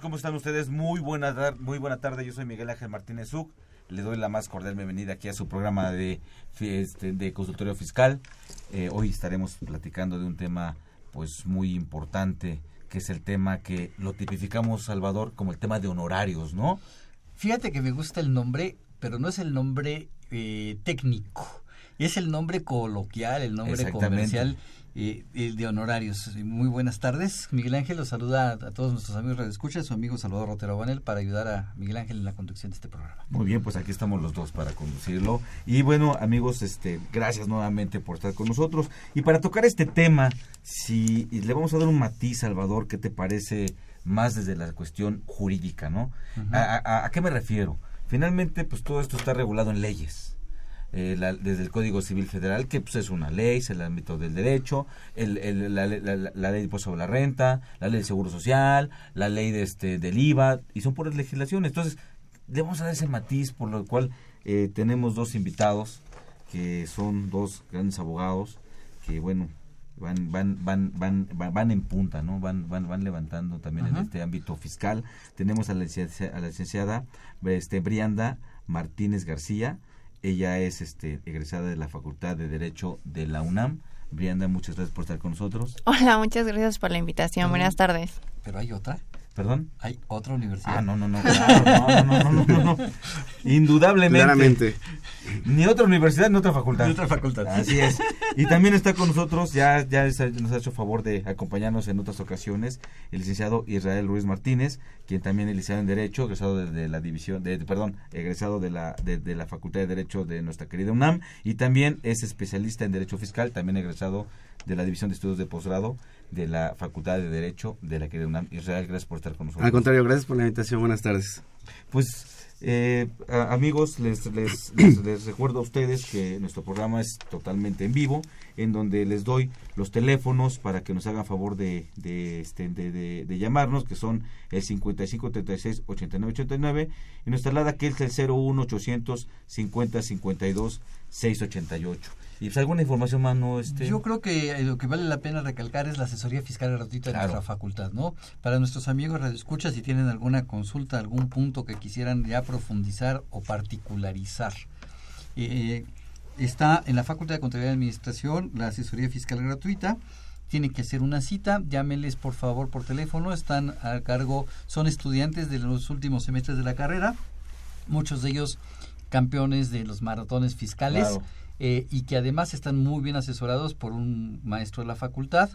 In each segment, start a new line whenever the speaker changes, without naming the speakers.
¿Cómo están ustedes? Muy buena, muy buena tarde. Yo soy Miguel Ángel Martínez Zuc. Le doy la más cordial bienvenida aquí a su programa de, este, de consultorio fiscal. Eh, hoy estaremos platicando de un tema pues muy importante, que es el tema que lo tipificamos, Salvador, como el tema de honorarios, ¿no?
Fíjate que me gusta el nombre, pero no es el nombre eh, técnico. Es el nombre coloquial, el nombre comercial eh, de honorarios. Muy buenas tardes. Miguel Ángel los saluda a, a todos nuestros amigos Radio Escucha, su amigo Salvador Rotero Banel para ayudar a Miguel Ángel en la conducción de este programa.
Muy bien, pues aquí estamos los dos para conducirlo. Y bueno, amigos, este, gracias nuevamente por estar con nosotros. Y para tocar este tema, si le vamos a dar un matiz, Salvador, ¿qué te parece más desde la cuestión jurídica, no?
Ujú.
¿A, a- a qué me refiero? Finalmente, pues todo esto está regulado en leyes. Eh, la- desde el Código Civil Federal, que pues, es una ley, es el ámbito del derecho, el, el- la, la- la- ley de impuesto sobre la renta, la ley del Seguro Social, la ley de este, del IVA, y son puras legislaciones. Entonces, le vamos a dar ese matiz, por lo cual eh, tenemos dos invitados, que son dos grandes abogados, que bueno, van, van, van, van, van, van en punta, ¿no? Van, van, van levantando también en este ámbito fiscal. Tenemos a la licencia- a la licenciada este, Brianda Martínez García. Ella es este, egresada de la Facultad de Derecho de la UNAM. Brianda, muchas gracias por estar con nosotros.
Hola, muchas gracias por la invitación. Buenas tardes.
Pero hay otra,
¿Perdón?
hay otra universidad.
Ah, no, no, no, claro, no, no, no, no, no, no. Indudablemente.
Claramente.
Ni otra universidad ni otra facultad.
De otra facultad.
Así es. Y también está con nosotros, ya, ya nos ha hecho favor de acompañarnos en otras ocasiones, el licenciado Israel Ruiz Martínez, quien también es licenciado en Derecho, egresado de, de la división, de, perdón, egresado de la, de, de la Facultad de Derecho de nuestra querida UNAM, y también es especialista en Derecho Fiscal, también egresado de la División de Estudios de Posgrado de la Facultad de Derecho de la querida UNAM. Israel, gracias por estar con nosotros.
Al contrario, gracias por la invitación. Buenas tardes.
Pues eh, amigos, les, les, les- les recuerdo a ustedes que nuestro programa es totalmente en vivo, en donde les doy los teléfonos para que nos hagan favor de, de, este, de, de- de llamarnos, que son el 55 36 89 89 y nuestra alada que es el 01 800 50 52 688. Y pues alguna información más, ¿no? Este...
Yo creo que eh, lo que vale la pena recalcar es la asesoría fiscal gratuita de
Claro.
nuestra facultad, ¿no? Para nuestros amigos radioescuchas, si tienen alguna consulta, algún punto que quisieran ya profundizar o particularizar. Eh, está en la Facultad de Contabilidad y Administración la asesoría fiscal gratuita. Tienen que hacer una cita, llámenles por favor por teléfono, están a cargo, son estudiantes de los últimos semestres de la carrera, muchos de ellos campeones de los maratones fiscales
Claro.
Eh, y que además están muy bien asesorados por un maestro de la facultad,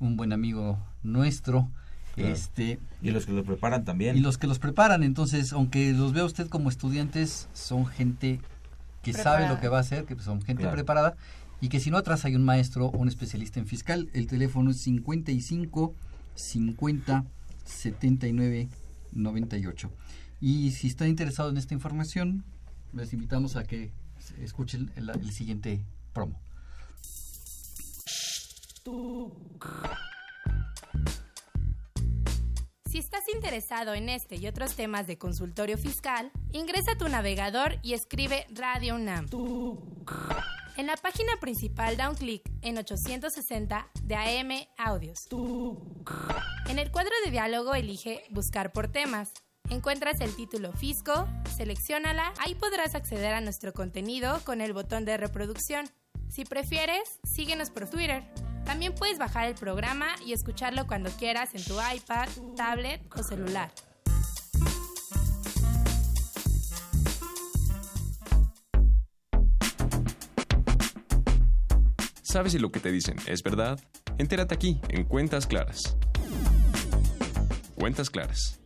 un buen amigo nuestro,
Claro.
este
Y los que lo preparan también.
y los que los preparan. Entonces, aunque los vea usted como estudiantes, son gente que sabe lo que va a hacer, que son gente
Claro.
preparada y que si no atrás hay un maestro o un especialista en fiscal. El teléfono es 55 50 79 98. Y si está interesado en esta información, les invitamos a que escuchen el, siguiente promo.
Si estás interesado en este y otros temas de consultorio fiscal, ingresa a tu navegador y escribe Radio UNAM. En la página principal da un clic en 860 de AM Audios. En el cuadro de diálogo elige Buscar por temas. Encuentras el título Fisco, selecciónala, ahí podrás acceder a nuestro contenido con el botón de reproducción. Si prefieres, síguenos por Twitter. También puedes bajar el programa y escucharlo cuando quieras en tu iPad, tablet o celular.
¿Sabes si lo que te dicen es verdad? Entérate aquí, en Cuentas Claras. Cuentas Claras.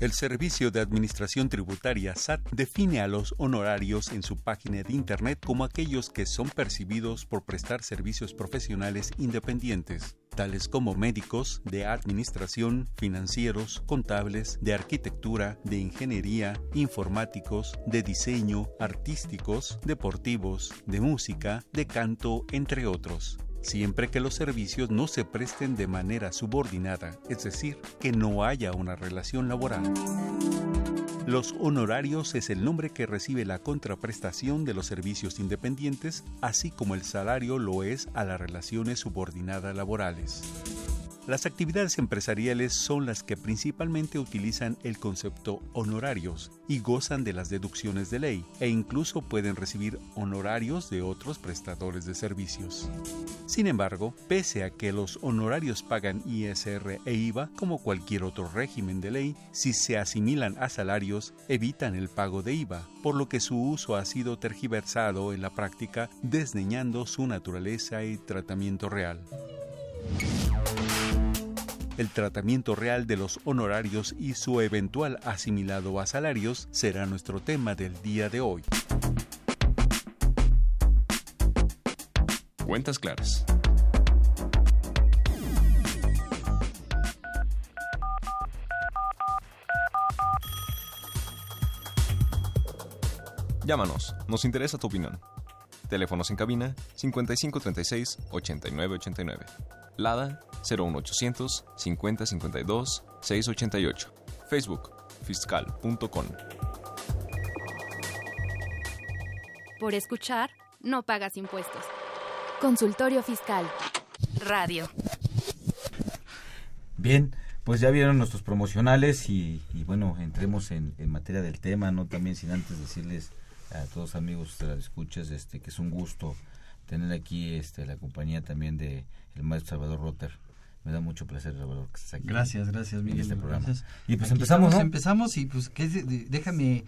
El Servicio de Administración Tributaria SAT define a los honorarios en su página de Internet como aquellos que son percibidos por prestar servicios profesionales independientes. tales como médicos, de administración, financieros, contables, de arquitectura, de ingeniería, informáticos, de diseño, artísticos, deportivos, de música, de canto, entre otros siempre que los servicios no se presten de manera subordinada, es decir, que no haya una relación laboral. Los honorarios es el nombre que recibe la contraprestación de los servicios independientes, así como el salario lo es a las relaciones subordinadas laborales. Las actividades empresariales son las que principalmente utilizan el concepto honorarios y gozan de las deducciones de ley e incluso pueden recibir honorarios de otros prestadores de servicios. Sin embargo, pese a que los honorarios pagan ISR e IVA como cualquier otro régimen de ley, si se asimilan a salarios, evitan el pago de IVA, por lo que su uso ha sido tergiversado en la práctica, desdeñando su naturaleza y tratamiento real. El tratamiento real de los honorarios y su eventual asimilado a salarios será nuestro tema del día de hoy.
Cuentas claras. Llámanos, nos interesa tu opinión. Teléfonos en cabina 5536 8989. Lada 01800 5052 688. Facebook fiscal.com.
Por escuchar, no pagas impuestos. Consultorio Fiscal. Radio.
Bien, pues ya vieron nuestros promocionales y, y bueno, entremos en, en, materia del tema, no también sin antes decirles a todos amigos de las escuchas este que es un gusto tener aquí este la compañía también de el maestro Salvador Rotter. Me da mucho placer, Salvador, que estés aquí.
Gracias, gracias, Miguel.
este programa.
Gracias.
Y pues
Aquí
empezamos,
estamos,
¿no?
Empezamos y pues que, déjame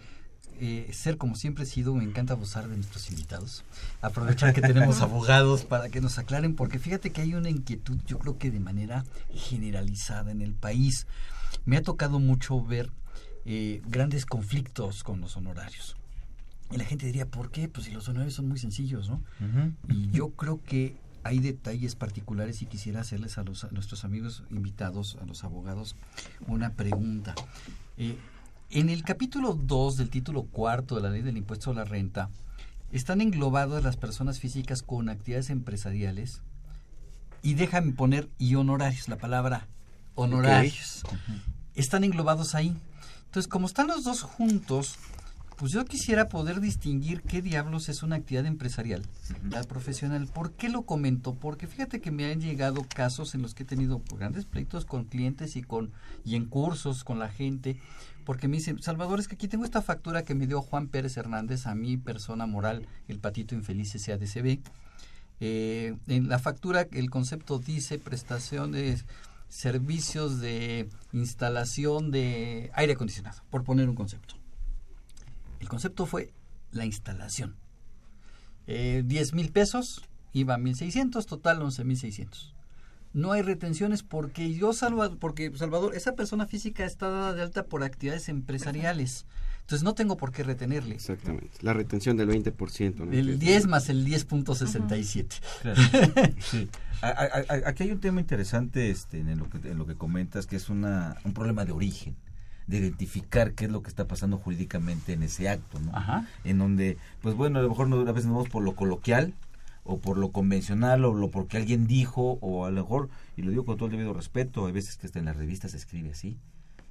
eh, ser como siempre he sido, me encanta abusar de nuestros invitados. Aprovechar que tenemos abogados para que nos aclaren, porque fíjate que hay una inquietud, yo creo que de manera generalizada en el país. Me ha tocado mucho ver eh, grandes conflictos con los honorarios. Y la gente diría, ¿por qué? Pues si los honorarios son muy sencillos, ¿no? Y yo creo que hay detalles particulares y quisiera hacerles a, los, a nuestros amigos invitados, a los abogados, una pregunta. Eh, en el capítulo 2 del título cuarto de la ley del impuesto a la renta, están englobadas las personas físicas con actividades empresariales y déjame poner y honorarios, la palabra honorarios. Están englobados ahí. Entonces, como están los dos juntos, pues yo quisiera poder distinguir qué diablos es una actividad empresarial, la profesional. ¿Por qué lo comento? Porque fíjate que me han llegado casos en los que he tenido grandes pleitos con clientes y con y en cursos con la gente, porque me dicen, Salvador, es que aquí tengo esta factura que me dio Juan Pérez Hernández a mi persona moral, el patito infeliz SADCB. Eh, en la factura el concepto dice prestaciones servicios de instalación de aire acondicionado, por poner un concepto. El concepto fue la instalación. Eh, 10 mil pesos, iba 1.600, total 11.600. No hay retenciones porque yo, Salvador, porque Salvador, esa persona física está dada de alta por actividades empresariales. Entonces no tengo por qué retenerle.
Exactamente. La retención del 20%. ¿no?
El
es-
10 más el 10.67.
Claro. Sí. A- a- a- Aquí hay un tema interesante este, en, lo que, en lo que comentas, que es una, un problema de origen, de identificar qué es lo que está pasando jurídicamente en ese acto, ¿no?
Ajá.
En donde, pues bueno, a lo mejor a veces nos vamos por lo coloquial, o por lo convencional, o lo porque alguien dijo, o a lo mejor, y lo digo con todo el debido respeto, hay veces que hasta en las revistas se escribe así,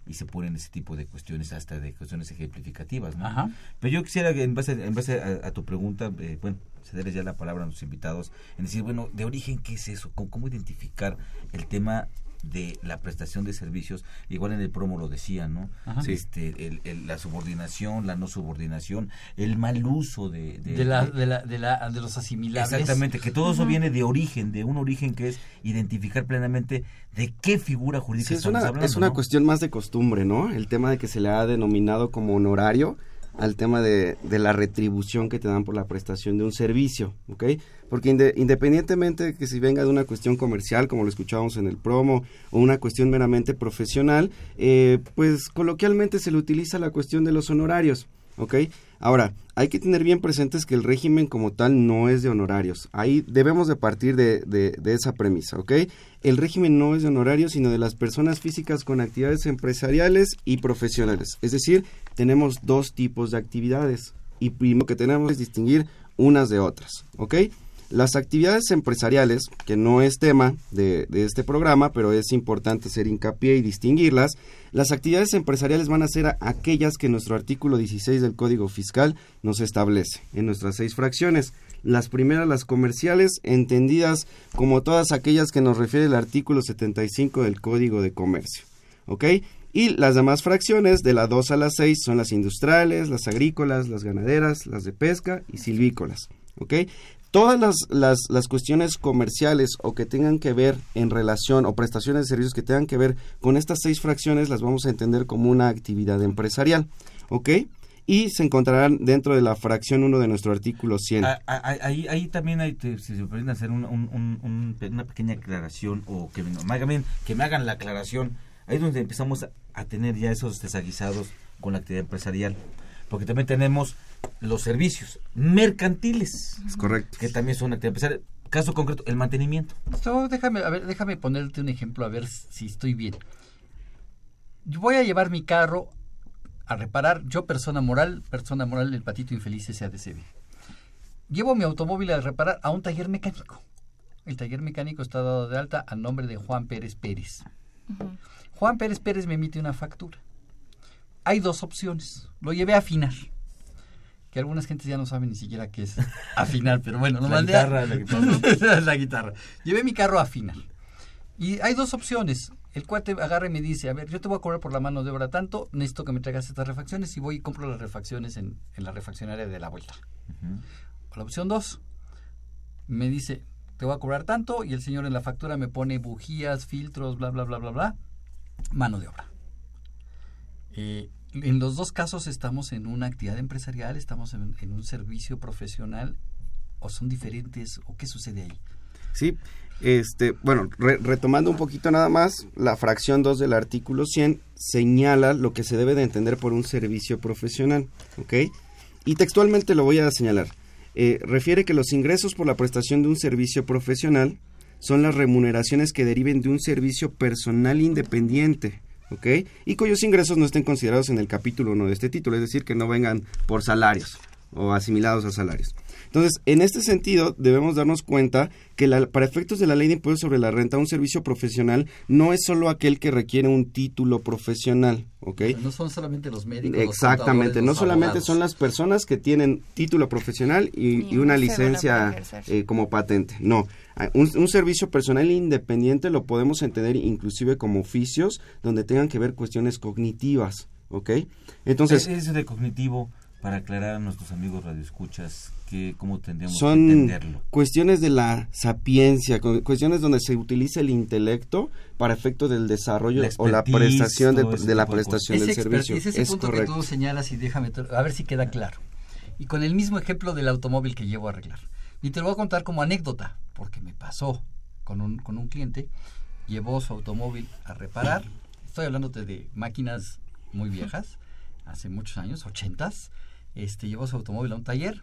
y se ponen ese tipo de cuestiones, hasta de cuestiones ejemplificativas, ¿no?
Ajá.
Pero yo quisiera, que en base, en base a, a tu pregunta, eh, bueno, cederles ya la palabra a nuestros invitados, en decir, bueno, de origen, ¿qué es eso? ¿Cómo, cómo identificar el tema de la prestación de servicios? Igual en el promo lo decía, ¿no?
Ajá.
Este, el, el- la subordinación, la no subordinación, el mal uso de...
De, la, de, la, de, la, de los asimilables.
Exactamente, que todo eso viene de origen, de un origen que es identificar plenamente de qué figura jurídica
Sí, es
estamos
una,
hablando.
es una
¿no?
cuestión más de costumbre, ¿no? El tema de que se le ha denominado como honorario al tema de, de la retribución que te dan por la prestación de un servicio, ¿ok? Porque inde- independientemente de que si venga de una cuestión comercial, como lo escuchábamos en el promo, o una cuestión meramente profesional, eh, pues coloquialmente se le utiliza la cuestión de los honorarios. ¿ok? Ahora, hay que tener bien presentes que el régimen como tal no es de honorarios. Ahí debemos de partir de, de, de esa premisa, ¿ok? El régimen no es de honorarios, sino de las personas físicas con actividades empresariales y profesionales. Es decir, tenemos dos tipos de actividades y primero que tenemos es distinguir unas de otras, ¿ok? Las actividades empresariales, que no es tema de, de, este programa, pero es importante hacer hincapié y distinguirlas, las actividades empresariales van a ser aquellas que nuestro artículo 16 del Código Fiscal nos establece en nuestras seis fracciones. Las primeras, las comerciales, entendidas como todas aquellas que nos refiere el artículo 75 del Código de Comercio. ¿Ok? Y las demás fracciones, de la 2 a la 6, son las industriales, las agrícolas, las ganaderas, las de pesca y silvícolas. ¿Ok? todas las, las, las, cuestiones comerciales o que tengan que ver en relación o prestaciones de servicios que tengan que ver con estas seis fracciones las vamos a entender como una actividad empresarial, ¿ok? Y se encontrarán dentro de la fracción 1 de nuestro artículo 100.
Ah, ahí, ahí también hay, si se pueden hacer un, un, un, una pequeña aclaración o que hagan, que me hagan la aclaración. Ahí es donde empezamos a, tener ya esos desaguisados con la actividad empresarial porque también tenemos los servicios mercantiles.
Es correcto.
Que también son actividades empresariales. Caso concreto, el mantenimiento.
So, déjame, a ver, déjame ponerte un ejemplo a ver si estoy bien. Yo voy a llevar mi carro a reparar, yo persona moral, persona moral del patito infeliz SADCB. Llevo mi automóvil a reparar a un taller mecánico. El taller mecánico está dado de alta a nombre de Juan Pérez Pérez. Uh -huh. Juan Pérez Pérez me emite una factura hay dos opciones. Lo llevé a afinar. Que algunas gentes ya no saben ni siquiera qué es afinar, pero bueno, lo
la
mandé
guitarra,
a...
la guitarra.
la guitarra. Llevé mi carro a afinar. Y hay dos opciones. El cuate agarra y me dice, a ver, yo te voy a cobrar por la mano de obra tanto, necesito que me traigas estas refacciones y voy y compro las refacciones en, en la refaccionaria de la vuelta. Uh -huh. La opción dos, me dice, te voy a cobrar tanto y el señor en la factura me pone bujías, filtros, bla, bla, bla, bla, bla, mano de obra. Eh, en los dos casos estamos en una actividad empresarial, estamos en, un servicio profesional o son diferentes o qué sucede ahí.
Sí, este, bueno, re, retomando un poquito nada más, la fracción 2 del artículo 100 señala lo que se debe de entender por un servicio profesional, ¿ok? Y textualmente lo voy a señalar. Eh, refiere que los ingresos por la prestación de un servicio profesional son las remuneraciones que deriven de un servicio personal independiente, ¿ok? Y cuyos ingresos no estén considerados en el capítulo 1 de este título, es decir, que no vengan por salarios o asimilados a salarios. Entonces, en este sentido, debemos darnos cuenta que la, para efectos de la ley de impuestos sobre la renta, un servicio profesional no es solo aquel que requiere un título profesional, ¿ok?
No son solamente los médicos.
Exactamente,
los
no solamente
abogados.
son las personas que tienen título profesional y, y, y una licencia eh, como patente. No, un, un, servicio personal independiente lo podemos entender inclusive como oficios donde tengan que ver cuestiones cognitivas, ¿ok?
Entonces... Ese de cognitivo para aclarar a nuestros amigos radioescuchas que cómo tendríamos
son
que entenderlo.
cuestiones de la sapiencia, cuestiones donde se utiliza el intelecto para efecto del desarrollo
la
o la prestación de, de la prestación
ese
del servicio.
Ese
es
punto
correcto.
que tú señalas y déjame a ver si queda claro. Y con el mismo ejemplo del automóvil que llevo a arreglar. Y te lo voy a contar como anécdota, porque me pasó con un, con un cliente, llevó su automóvil a reparar. Estoy hablándote de máquinas muy viejas, hace muchos años, ochentas. Este, llevó su automóvil a un taller,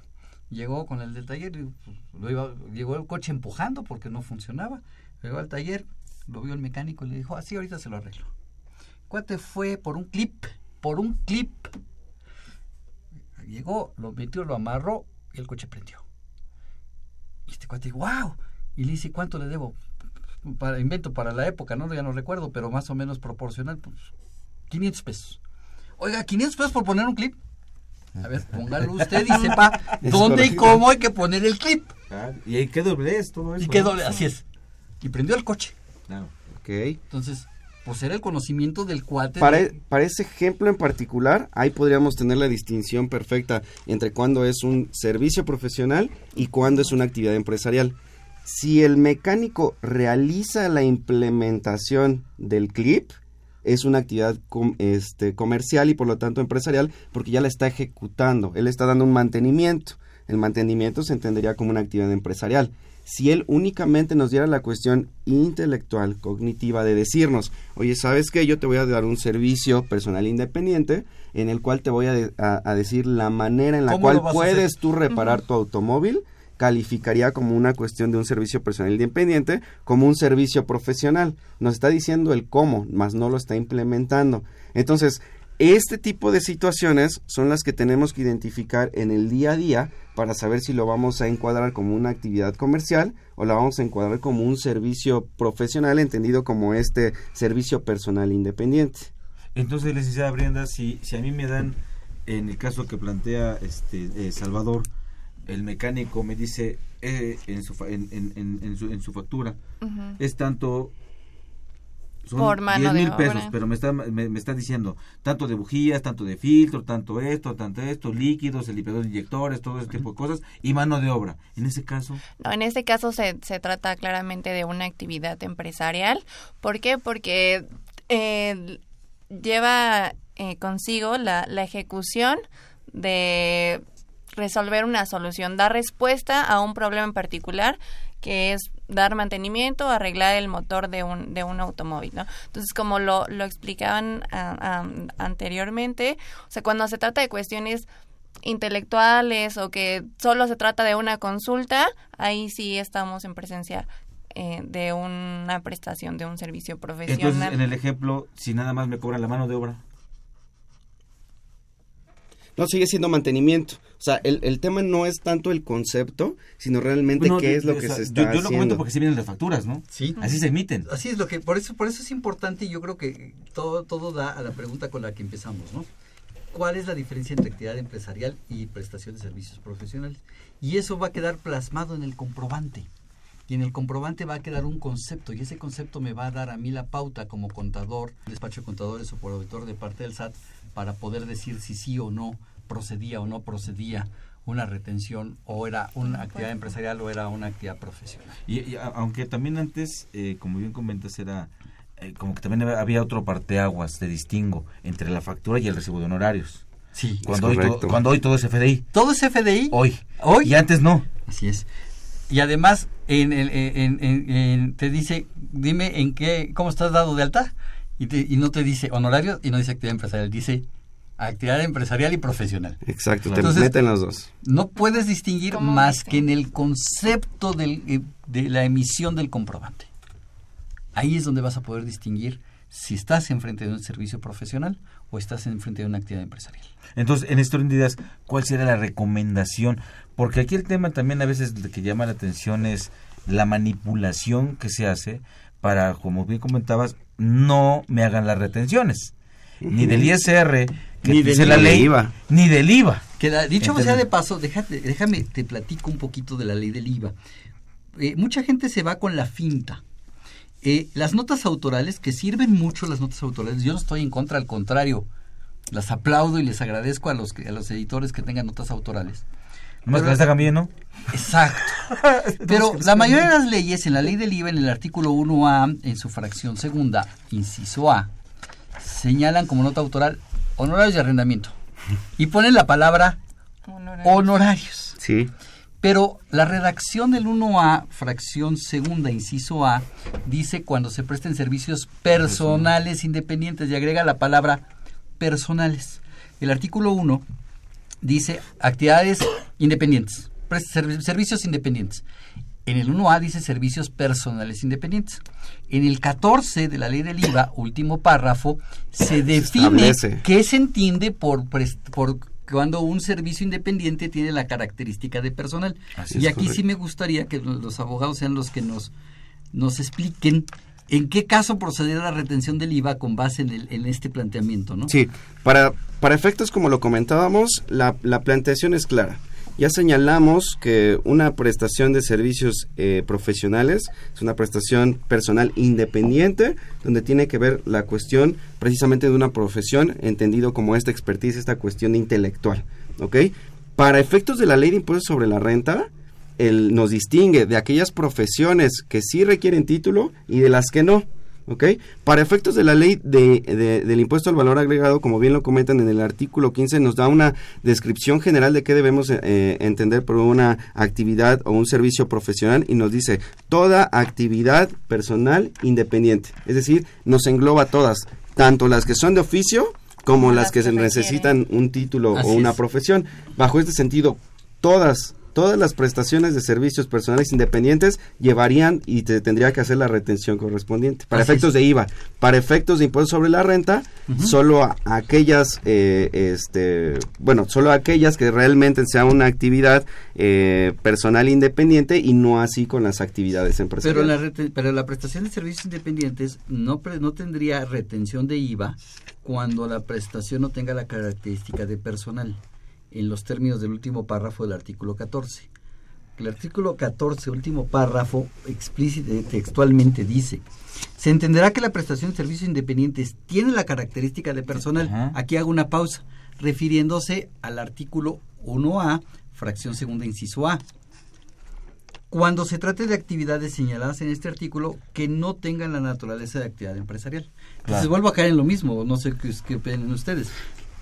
llegó con el del taller, y, pues, lo iba, llegó el coche empujando porque no funcionaba. Llegó al taller, lo vio el mecánico y le dijo, así ahorita se lo arreglo. Cuate fue por un clip, por un clip. Llegó, lo metió, lo amarró y el coche prendió. Y este cuate wow. Y le dice, ¿cuánto le debo? Para invento para la época, ¿no? Ya no recuerdo, pero más o menos proporcional, pues 500 pesos. Oiga, 500 pesos por poner un clip. A ver, póngalo usted y sepa dónde y cómo hay que poner el clip.
Ah, y ahí qué doblez, todo eso.
Y qué doble, así es. Y prendió el coche.
Claro.
Ok.
Entonces, pues era el conocimiento del cuate.
Para,
de...
e, para, ese ejemplo en particular, ahí podríamos tener la distinción perfecta entre cuando es un servicio profesional y cuando es una actividad empresarial. Si el mecánico realiza la implementación del clip, es una actividad com, este, comercial y por lo tanto empresarial porque ya la está ejecutando, él está dando un mantenimiento. El mantenimiento se entendería como una actividad empresarial. si él únicamente nos diera la cuestión intelectual, cognitiva, de decirnos, oye, ¿sabes qué? Yo te voy a dar un servicio personal independiente en el cual te voy a, de- a- a decir la manera en la
¿Cómo
cual puedes tú reparar tu automóvil, calificaría como una cuestión de un servicio personal independiente, como un servicio profesional. Nos está diciendo el cómo, más no lo está implementando. Entonces, este tipo de situaciones son las que tenemos que identificar en el día a día para saber si lo vamos a encuadrar como una actividad comercial o la vamos a encuadrar como un servicio profesional entendido como este servicio personal independiente.
Entonces, licenciada Brenda, si, si a mí me dan, en el caso que plantea este eh, Salvador, el mecánico me dice eh, en, su, en, en, en, en su, en su factura, es tanto... Son
Por mano
10
de
mil pesos, pero me está, me, me está diciendo tanto de bujías, tanto de filtro, tanto esto, tanto esto, líquidos, el limpiador de inyectores, todo ese tipo de cosas, y mano de obra. En ese caso,
No, en este caso se, se trata claramente de una actividad empresarial. ¿Por qué? Porque eh, lleva eh, consigo la, la ejecución de resolver una solución, dar respuesta a un problema en particular que es dar mantenimiento, arreglar el motor de un, de un automóvil, ¿no? Entonces, como lo, lo explicaban anteriormente, o sea, cuando se trata de cuestiones intelectuales o que solo se trata de una consulta, ahí sí estamos en presencia eh, de una prestación de un servicio profesional.
entonces en el ejemplo, si nada más me cobran la mano de obra,
No, sigue siendo mantenimiento. O sea, el, el tema no es tanto el concepto, sino realmente
Bueno,
qué es lo que
sea,
se está
yo, yo lo comento
haciendo.
porque sí vienen las facturas, ¿no?
Sí.
Así se emiten.
Así es lo que, por eso, por eso es importante y yo creo que todo, todo da a la pregunta con la que empezamos, ¿no? ¿Cuál es la diferencia entre actividad empresarial y prestación de servicios profesionales? Y eso va a quedar plasmado en el comprobante. Y en el comprobante va a quedar un concepto y ese concepto me va a dar a mí la pauta como contador, despacho de contadores o por auditor de parte del SAT para poder decir si sí o no procedía o no procedía una retención o era una actividad empresarial o era una actividad profesional.
Y, aunque también antes, eh, como bien comentas, era eh, como que también había otro parteaguas de distingo entre la factura y el recibo de honorarios.
Sí,
Cuando,
es
hoy, todo, cuando hoy todo es FDI.
Todo es FDI.
Hoy.
Hoy.
Y antes no.
Así es. Y además, en, el- en- en- en- te dice, dime en qué, cómo estás dado de alta. Y, te- y no te dice honorario y no dice actividad empresarial, dice actividad empresarial y profesional.
Exacto, te
Entonces,
meten los dos.
No puedes distinguir
¿Cómo
más
dice?
que en el concepto del, eh, de la emisión del comprobante. Ahí es donde vas a poder distinguir si estás enfrente de un servicio profesional o estás enfrente de una actividad empresarial.
Entonces, en de ideas, ¿cuál sería la recomendación? Porque aquí el tema también a veces lo que llama la atención es la manipulación que se hace para, como bien comentabas, no me hagan las retenciones. Ni del ISR, que
Ni
dice
del
la ley,
IVA.
ni del IVA.
Que da- dicho
Entonces-
sea de paso, déjate, déjame, te platico un poquito de la ley del IVA. Eh, mucha gente se va con la finta. Eh, las notas autorales, que sirven mucho las notas autorales, yo no estoy en contra, al contrario, las aplaudo y les agradezco a los, que, a los editores que tengan notas autorales.
Nomás
Pero-
que las hagan bien, ¿no?
Exacto. Pero la mayoría de las leyes, en la ley del IVA, en el artículo 1A, en su fracción segunda, inciso A, señalan como nota autoral honorarios de arrendamiento. Y ponen la palabra
Honorarios.
honorarios.
Sí.
Pero la redacción del 1A, fracción segunda, inciso A, dice cuando se presten servicios personales independientes y agrega la palabra personales. El artículo 1 dice actividades independientes, servicios independientes. En el 1A dice servicios personales independientes. En el 14 de la ley del IVA, último párrafo, se define qué se entiende por, por cuando un servicio independiente tiene la característica de personal.
Así
y aquí sí me gustaría que los abogados sean los que nos, nos expliquen en qué caso procederá la retención del IVA con base en, el, este planteamiento, ¿no?
Sí, para, para efectos como lo comentábamos, la, la planteación es clara. Ya señalamos que una prestación de servicios eh, profesionales es una prestación personal independiente, donde tiene que ver la cuestión precisamente de una profesión, entendido como esta expertise, esta cuestión intelectual. ¿Ok? Para efectos de la ley de impuestos sobre la renta, el, nos distingue de aquellas profesiones que sí requieren título y de las que no. ¿ok? Para efectos de la ley de, de- del impuesto al valor agregado, como bien lo comentan en el artículo 15, nos da una descripción general de qué debemos eh, entender por una actividad o un servicio profesional y nos dice toda actividad personal independiente. Es decir, nos engloba todas, tanto las que son de oficio como las que se necesitan un título
Así
o una
es.
profesión. Bajo este sentido, todas todas las prestaciones de servicios personales independientes llevarían y te tendría que hacer la retención correspondiente. Para
Así
efectos
es.
de IVA, para efectos de impuesto sobre la renta, solo a- aquellas, eh, este, bueno, solo aquellas que realmente sea una actividad eh, personal independiente y no así con las actividades
Pero
empresariales.
la, rete- pero la prestación de servicios independientes no, pre- no tendría retención de IVA cuando la prestación no tenga la característica de personal, en los términos del último párrafo del artículo 14. El artículo 14, último párrafo, explícito, textualmente dice, se entenderá que la prestación de servicios independientes tiene la característica de personal.
Ajá.
Aquí hago una pausa, refiriéndose al artículo 1A, fracción segunda, inciso A cuando se trate de actividades señaladas en este artículo que no tengan la naturaleza de actividad empresarial. Entonces
Claro.
vuelvo a caer en lo mismo, no sé qué, qué opinan ustedes.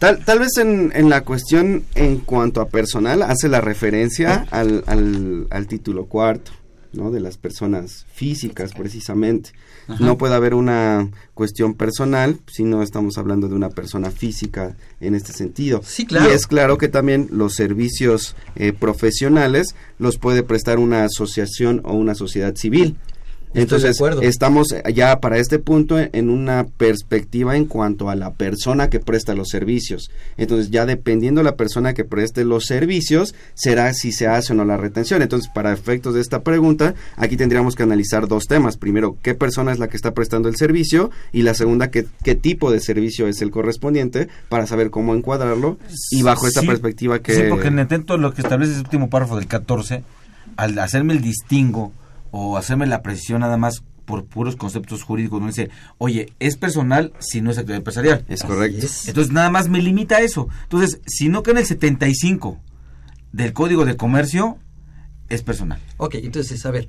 Tal, tal vez en, en la cuestión en cuanto a personal hace la referencia al, al, al título cuarto, ¿no? De las personas físicas, precisamente.
Ajá.
No puede haber una cuestión personal si no estamos hablando de una persona física en este sentido.
Sí, claro.
Y es claro que también los servicios eh, profesionales los puede prestar una asociación o una sociedad civil.
De
Entonces, estamos ya para este punto en una perspectiva en cuanto a la persona que presta los servicios. Entonces, ya dependiendo la persona que preste los servicios, será si se hace o no la retención. Entonces, para efectos de esta pregunta, aquí tendríamos que analizar dos temas. Primero, qué persona es la que está prestando el servicio y la segunda, qué, qué tipo de servicio es el correspondiente para saber cómo encuadrarlo y bajo esta
Sí,
perspectiva que...
Sí, porque en intento lo que establece ese último párrafo del 14, al hacerme el distingo o hacerme la precisión nada más por puros conceptos jurídicos, no dice, oye, es personal si no es actividad empresarial.
Es correcto.
Entonces nada más me limita a eso. Entonces, si no queda en el 75 del Código de Comercio, es personal.
Ok, entonces, a ver,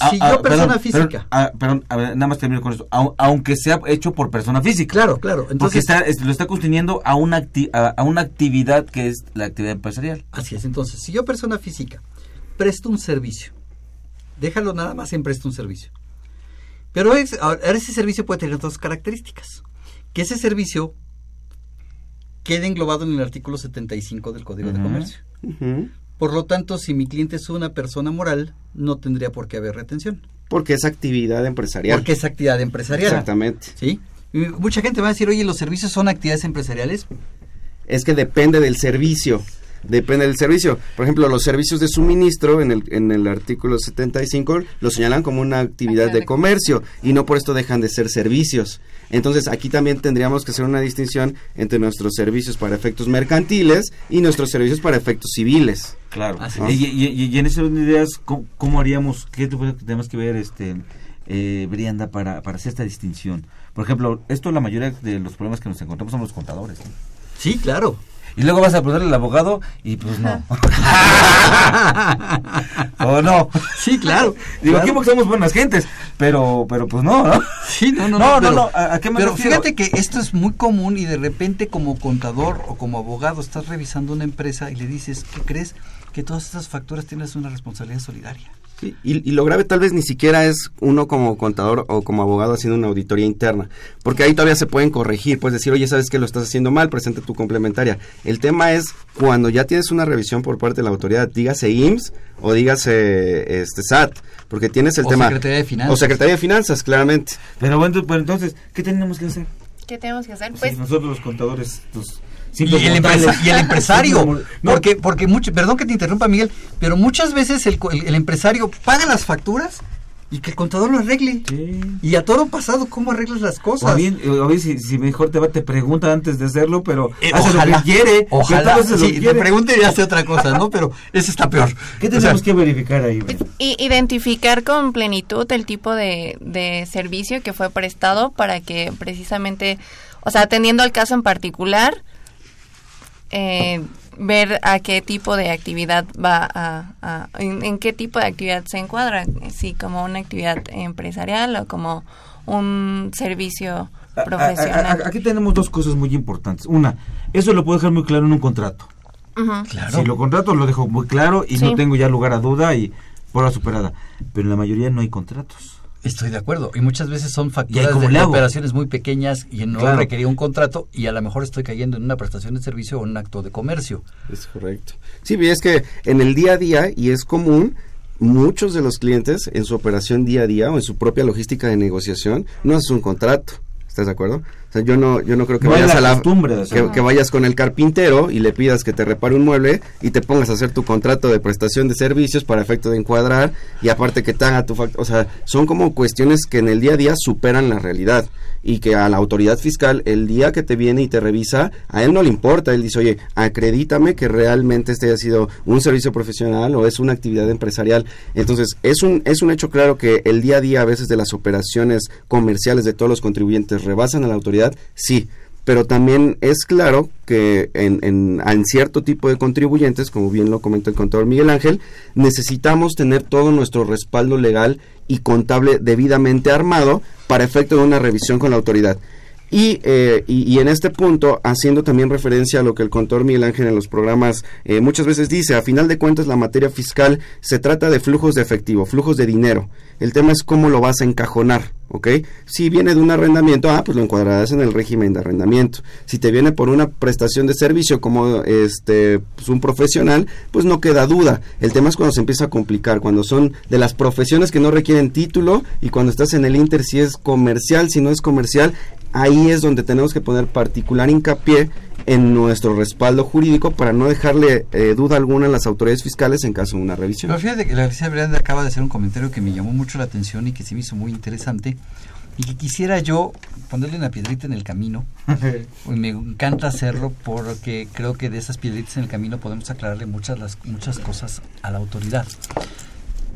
Ah,
si
ah,
yo persona
perdón,
física...
Perdón, ah, perdón, a ver, nada más termino con esto. Au- aunque sea hecho por persona física.
Claro, claro.
Porque
Entonces,
está, es- lo está construyendo a una, acti- a, a una actividad que es la actividad empresarial.
Así es, entonces, si yo persona física presto un servicio, déjalo nada más en presto un servicio. Pero es- ahora ese servicio puede tener dos características. Que ese servicio quede englobado en el artículo 75 del Código de. Comercio. Por lo tanto, si mi cliente es una persona moral, no tendría por qué haber retención.
Porque es actividad empresarial.
Porque es actividad empresarial.
Exactamente.
¿Sí? Y mucha gente va a decir, oye, ¿los servicios son actividades empresariales?
es que depende del servicio. Depende del servicio. Por ejemplo, los servicios de suministro en el, en el artículo 75 lo señalan como una actividad de comercio y no por esto dejan de ser servicios. Entonces, aquí también tendríamos que hacer una distinción entre nuestros servicios para efectos mercantiles y nuestros servicios para efectos civiles.
Claro. Y, y- y- y en ese orden de ideas, ¿cómo, cómo haríamos? ¿Qué tu- tenemos que ver, este, eh, Brianda, para, para hacer esta distinción? Por ejemplo, esto la mayoría de los problemas que nos encontramos son los contadores. ¿no?
Sí, claro.
Y luego vas a preguntarle al abogado y pues no. ¿O no?
Sí, claro.
Digo,
claro.
aquí porque somos buenas gentes, pero, pero pues no, ¿no?
Sí, no, no,
No, no,
pero,
no, ¿a- a qué me
pero
refiero?
fíjate que esto es muy común y de repente como contador o como abogado estás revisando una empresa y le dices, ¿qué crees? Que todas estas facturas tienes una responsabilidad solidaria.
Sí, y, y lo grave tal vez ni siquiera es uno como contador o como abogado haciendo una auditoría interna, porque ahí todavía se pueden corregir, puedes decir, oye, sabes que lo estás haciendo mal, presenta tu complementaria. El tema es cuando ya tienes una revisión por parte de la autoridad, dígase IMSS o dígase este SAT, porque tienes el
O
tema...
Secretaría de Finanzas.
O Secretaría de Finanzas, claramente.
Pero bueno, pues entonces, ¿qué tenemos que hacer?
¿Qué tenemos que hacer? Pues
nosotros los contadores, los
Y el,
mortales.
empresa- y el empresario, porque, porque mucho, perdón que te interrumpa Miguel, pero muchas veces el, co- el- el empresario paga las facturas y que el contador lo arregle.
sí.
Y a todo pasado, ¿cómo arreglas las
O
cosas?
bien, o bien si, si mejor te va, te pregunta antes de hacerlo, pero
Eh,
hace
ojalá,
lo que quiere.
Ojalá,
lo
sí,
que
te
quiere.
pregunte y hace otra cosa, ¿no? Pero eso está peor.
¿Qué
O
tenemos
sea,
que verificar ahí?
I- identificar con plenitud el tipo de, de servicio que fue prestado para que precisamente, o sea, atendiendo al caso en particular, eh, ver a qué tipo de actividad va a, a- en, en qué tipo de actividad se encuadra, si como una actividad empresarial o como un servicio profesional.
a- a- aquí tenemos dos cosas muy importantes. Una, eso lo puedo dejar muy claro en un contrato.
Ujú.
Si lo contrato lo dejo muy claro y
Sí.
no tengo ya lugar a duda y por la superada. Pero en la mayoría no hay contratos.
Estoy de acuerdo. Y muchas veces son
¿Y ahí
facturas de operaciones muy pequeñas y no
Claro.
requería un contrato y a lo mejor estoy cayendo en una prestación de servicio o en un acto de comercio.
Es correcto. Sí, es que en el día a día, y es común, muchos de los clientes en su operación día a día o en su propia logística de negociación no hacen un contrato. ¿Estás de acuerdo? O sea, yo no, yo no creo que
No
vayas
la
a la
costumbre de
que,
hacerlo.
que vayas con el carpintero y le pidas que te repare un mueble y te pongas a hacer tu contrato de prestación de servicios para efecto de encuadrar y aparte que te haga tu fact- o sea, son como cuestiones que en el día a día superan la realidad y que a la autoridad fiscal el día que te viene y te revisa, a él no le importa, él dice, oye, acredítame que realmente este haya sido un servicio profesional o es una actividad empresarial. Entonces, es un, es un hecho claro que el día a día a veces de las operaciones comerciales de todos los contribuyentes rebasan a la autoridad, sí, pero también es claro que en, en, cierto tipo de contribuyentes, como bien lo comentó el contador Miguel Ángel, necesitamos tener todo nuestro respaldo legal y contable debidamente armado para efecto de una revisión con la autoridad. Y, eh, y, en este punto, haciendo también referencia a lo que el contador Miguel Ángel en los programas eh, muchas veces dice, a final de cuentas la materia fiscal se trata de flujos de efectivo, flujos de dinero. El tema es cómo lo vas a encajonar, ¿ok? Si viene de un arrendamiento, ah, pues lo encuadrarás en el régimen de arrendamiento. Si te viene por una prestación de servicio como este pues un profesional, pues no queda duda. El tema es cuando se empieza a complicar, cuando son de las profesiones que no requieren título y cuando estás en el inter si es comercial, si no es comercial, ahí es donde tenemos que poner particular hincapié en nuestro respaldo jurídico para no dejarle eh, duda alguna a las autoridades fiscales en caso de una revisión.
Pero fíjate que la Alicia Brenda acaba de hacer un comentario que me llamó mucho la atención y que se me hizo muy interesante y que quisiera yo ponerle una piedrita en el camino. y me encanta hacerlo porque creo que de esas piedritas en el camino podemos aclararle muchas las muchas cosas a la autoridad.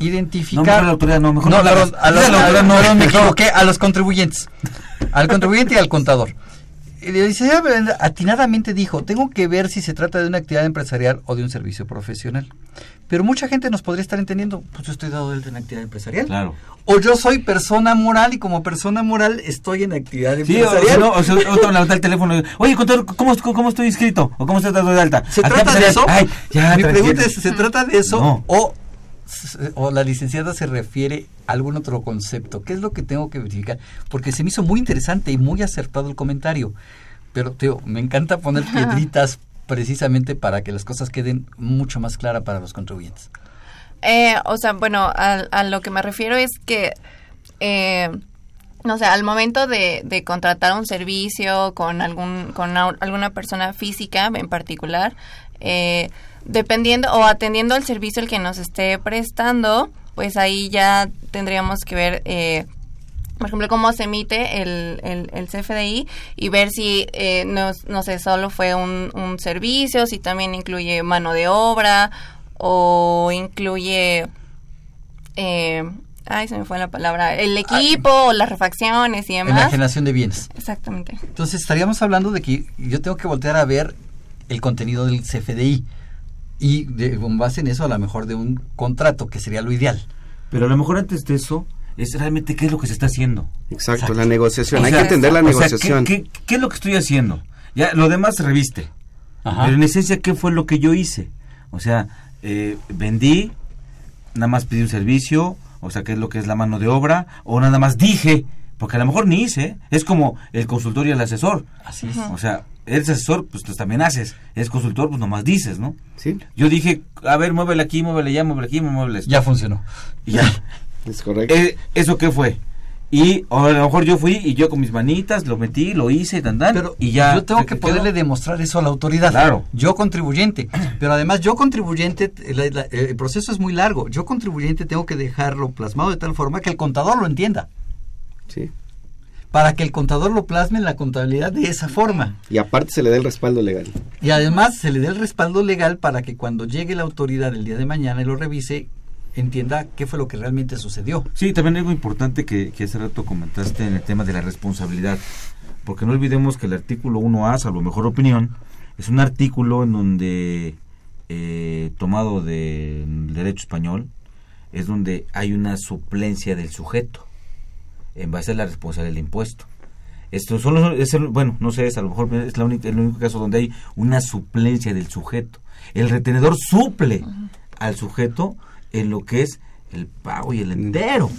Identificar
No, mejor la autoridad, no, mejor
no,
la
a los-
a la autoridad, no,
perdón, me
no.
equivoqué, a los contribuyentes. Al contribuyente y al contador. Brenda atinadamente dijo, tengo que ver si se trata de una actividad empresarial o de un servicio profesional. Pero mucha gente nos podría estar entendiendo, pues yo estoy dado de alta en actividad empresarial.
Claro.
O yo soy persona moral y como persona moral estoy en actividad
Sí, o,
empresarial.
si no, o sea, otro levanta el teléfono y, oye, contador, ¿cómo, cómo estoy inscrito? ¿O cómo estoy dado de alta?
¿Se trata de eso?
Ay, ya,
Mi pregunta es, ¿se trata de eso
No.
o, o la licenciada se refiere a algún otro concepto? ¿Qué es lo que tengo que verificar? Porque se me hizo muy interesante y muy acertado el comentario. Pero, Teo, me encanta poner piedritas precisamente para que las cosas queden mucho más claras para los contribuyentes.
Eh, o sea, bueno, a, a lo que me refiero es que, eh, no sé, al momento de, de contratar un servicio con algún con alguna persona física en particular, eh, dependiendo o atendiendo al servicio el que nos esté prestando, pues ahí ya tendríamos que ver, eh, por ejemplo, cómo se emite el, el, el CFDI y ver si, eh, no, no sé, solo fue un, un servicio, si también incluye mano de obra o incluye, eh, ay, se me fue la palabra, el equipo o las refacciones y demás.
Enajenación de bienes.
Exactamente.
Entonces estaríamos hablando de que yo tengo que voltear a ver el contenido del CFDI y de, con base en eso a lo mejor de un contrato, que sería lo ideal.
Pero a lo mejor antes de eso es realmente qué es lo que se está haciendo.
Exacto, la negociación.
O
Hay que entender la
o sea, ¿qué-
negociación.
¿qué, qué es lo que estoy haciendo? Ya, lo demás reviste.
Ajá.
Pero en esencia, ¿qué fue lo que yo hice? O sea, eh, vendí, nada más pedí un servicio, o sea, ¿qué es lo que es la mano de obra? O nada más dije, porque a lo mejor ni hice. Es como el consultor y el asesor.
Así es.
O sea, eres asesor, pues tú también haces. Eres consultor, pues nomás dices, ¿no?
Sí,
Yo dije, a ver, muévele aquí, muévele allá, muévele aquí, muévele esto.
Ya funcionó.
Ya.
es correcto.
Eh, ¿Eso qué fue? Y o a lo mejor yo fui y yo con mis manitas lo metí, lo hice, tan, tan,
Pero
y ya.
yo tengo que
quedó.
poderle demostrar eso a la autoridad.
Claro.
Yo contribuyente. Pero además yo contribuyente, la- la- el proceso es muy largo. Yo contribuyente tengo que dejarlo plasmado de tal forma que el contador lo entienda.
Sí.
Para que el contador lo plasme en la contabilidad de esa forma.
Y aparte se le da el respaldo legal.
Y además se le dé el respaldo legal para que cuando llegue la autoridad el día de mañana y lo revise, entienda qué fue lo que realmente sucedió.
Sí, también algo importante que, que hace rato comentaste en el tema de la responsabilidad. Porque no olvidemos que el artículo 1A, salvo mejor opinión, Es un artículo en donde, eh, tomado del derecho español, es donde hay una suplencia del sujeto en base a la responsabilidad del impuesto. Esto solo es el- bueno, no sé, es a lo mejor es la única- el único caso donde hay una suplencia del sujeto. El retenedor suple al sujeto en lo que es el pago y el entero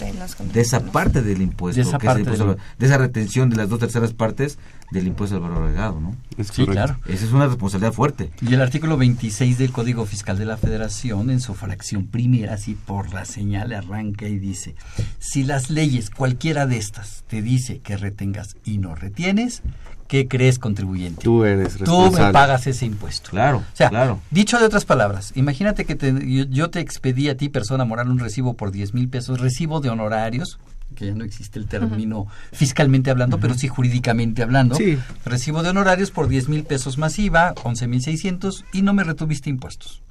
De
esa parte del impuesto,
De esa
que es el
parte
impuesto
del-
al- de esa retención de las dos terceras partes del impuesto al valor agregado, ¿no?
Es
Sí, claro.
Esa es una responsabilidad fuerte.
Y el artículo 26 del Código Fiscal de la Federación, en su fracción primera, así por la señal, arranca y dice, si las leyes, cualquiera de estas, te dice que retengas y no retienes, ¿qué crees contribuyente?
Tú eres
Tú
responsable.
me pagas ese impuesto.
Claro,
O sea,
claro.
dicho de otras palabras, imagínate que te- yo, yo te expedí a ti, persona moral, un recibo por 10 mil pesos, recibo de honorarios, que ya no existe el término fiscalmente hablando, pero sí jurídicamente hablando.
Sí.
Recibo de honorarios por 10 mil pesos masiva, 11 mil 600, y no me retuviste impuestos.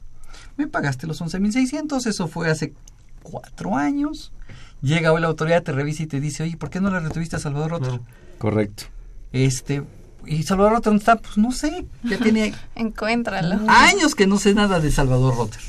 Me pagaste los 11 mil 600, eso fue hace cuatro años. Llega hoy la autoridad, te revisa y te dice, oye, ¿por qué no le retuviste a Salvador Rotter?
Correcto.
Este, y Salvador Rotter, ¿dónde está? Pues no sé, ya tiene
Encuéntralo.
años que no sé nada de Salvador Rotter.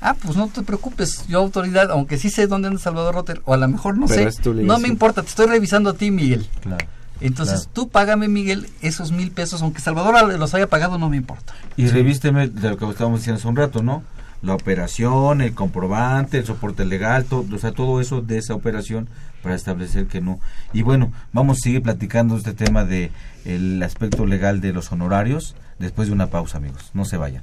Ah, pues no te preocupes, yo autoridad, aunque sí sé dónde anda Salvador Rotter, o a lo mejor no
Pero
sé, no me importa, te estoy revisando a ti, Miguel.
Claro.
Entonces
Claro.
tú págame, Miguel, esos mil pesos, aunque Salvador los haya pagado, no me importa.
Y revísteme de lo que estábamos diciendo hace un rato, ¿no? La operación, el comprobante, el soporte legal, todo, o sea, todo eso de esa operación para establecer que no. Y bueno, vamos a seguir platicando este tema de el aspecto legal de los honorarios después de una pausa, amigos. No se vayan.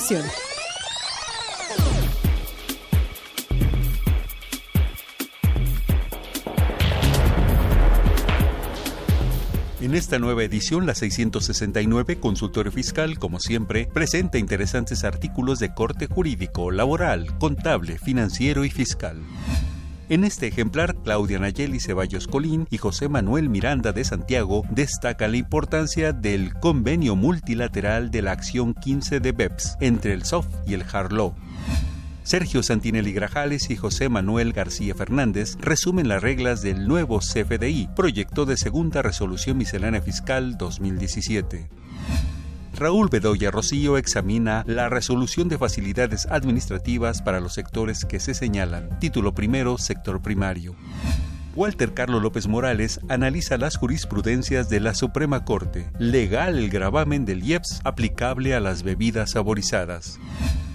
En esta nueva edición, la 669, Consultorio Fiscal, como siempre, presenta interesantes artículos de corte jurídico, laboral, contable, financiero y fiscal. En este ejemplar, Claudia Nayeli Ceballos Colín y José Manuel Miranda de Santiago destacan la importancia del convenio multilateral de la acción 15 de BEPS entre el SOF y el Harlow. Sergio Santinelli Grajales y José Manuel García Fernández resumen las reglas del nuevo CFDI, proyecto de segunda resolución miscelánea fiscal 2017. Raúl Bedoya Rocío examina la resolución de facilidades administrativas para los sectores que se señalan. Título primero, sector primario. Walter Carlos López Morales analiza las jurisprudencias de la Suprema Corte. Legal el gravamen del IEPS aplicable a las bebidas saborizadas.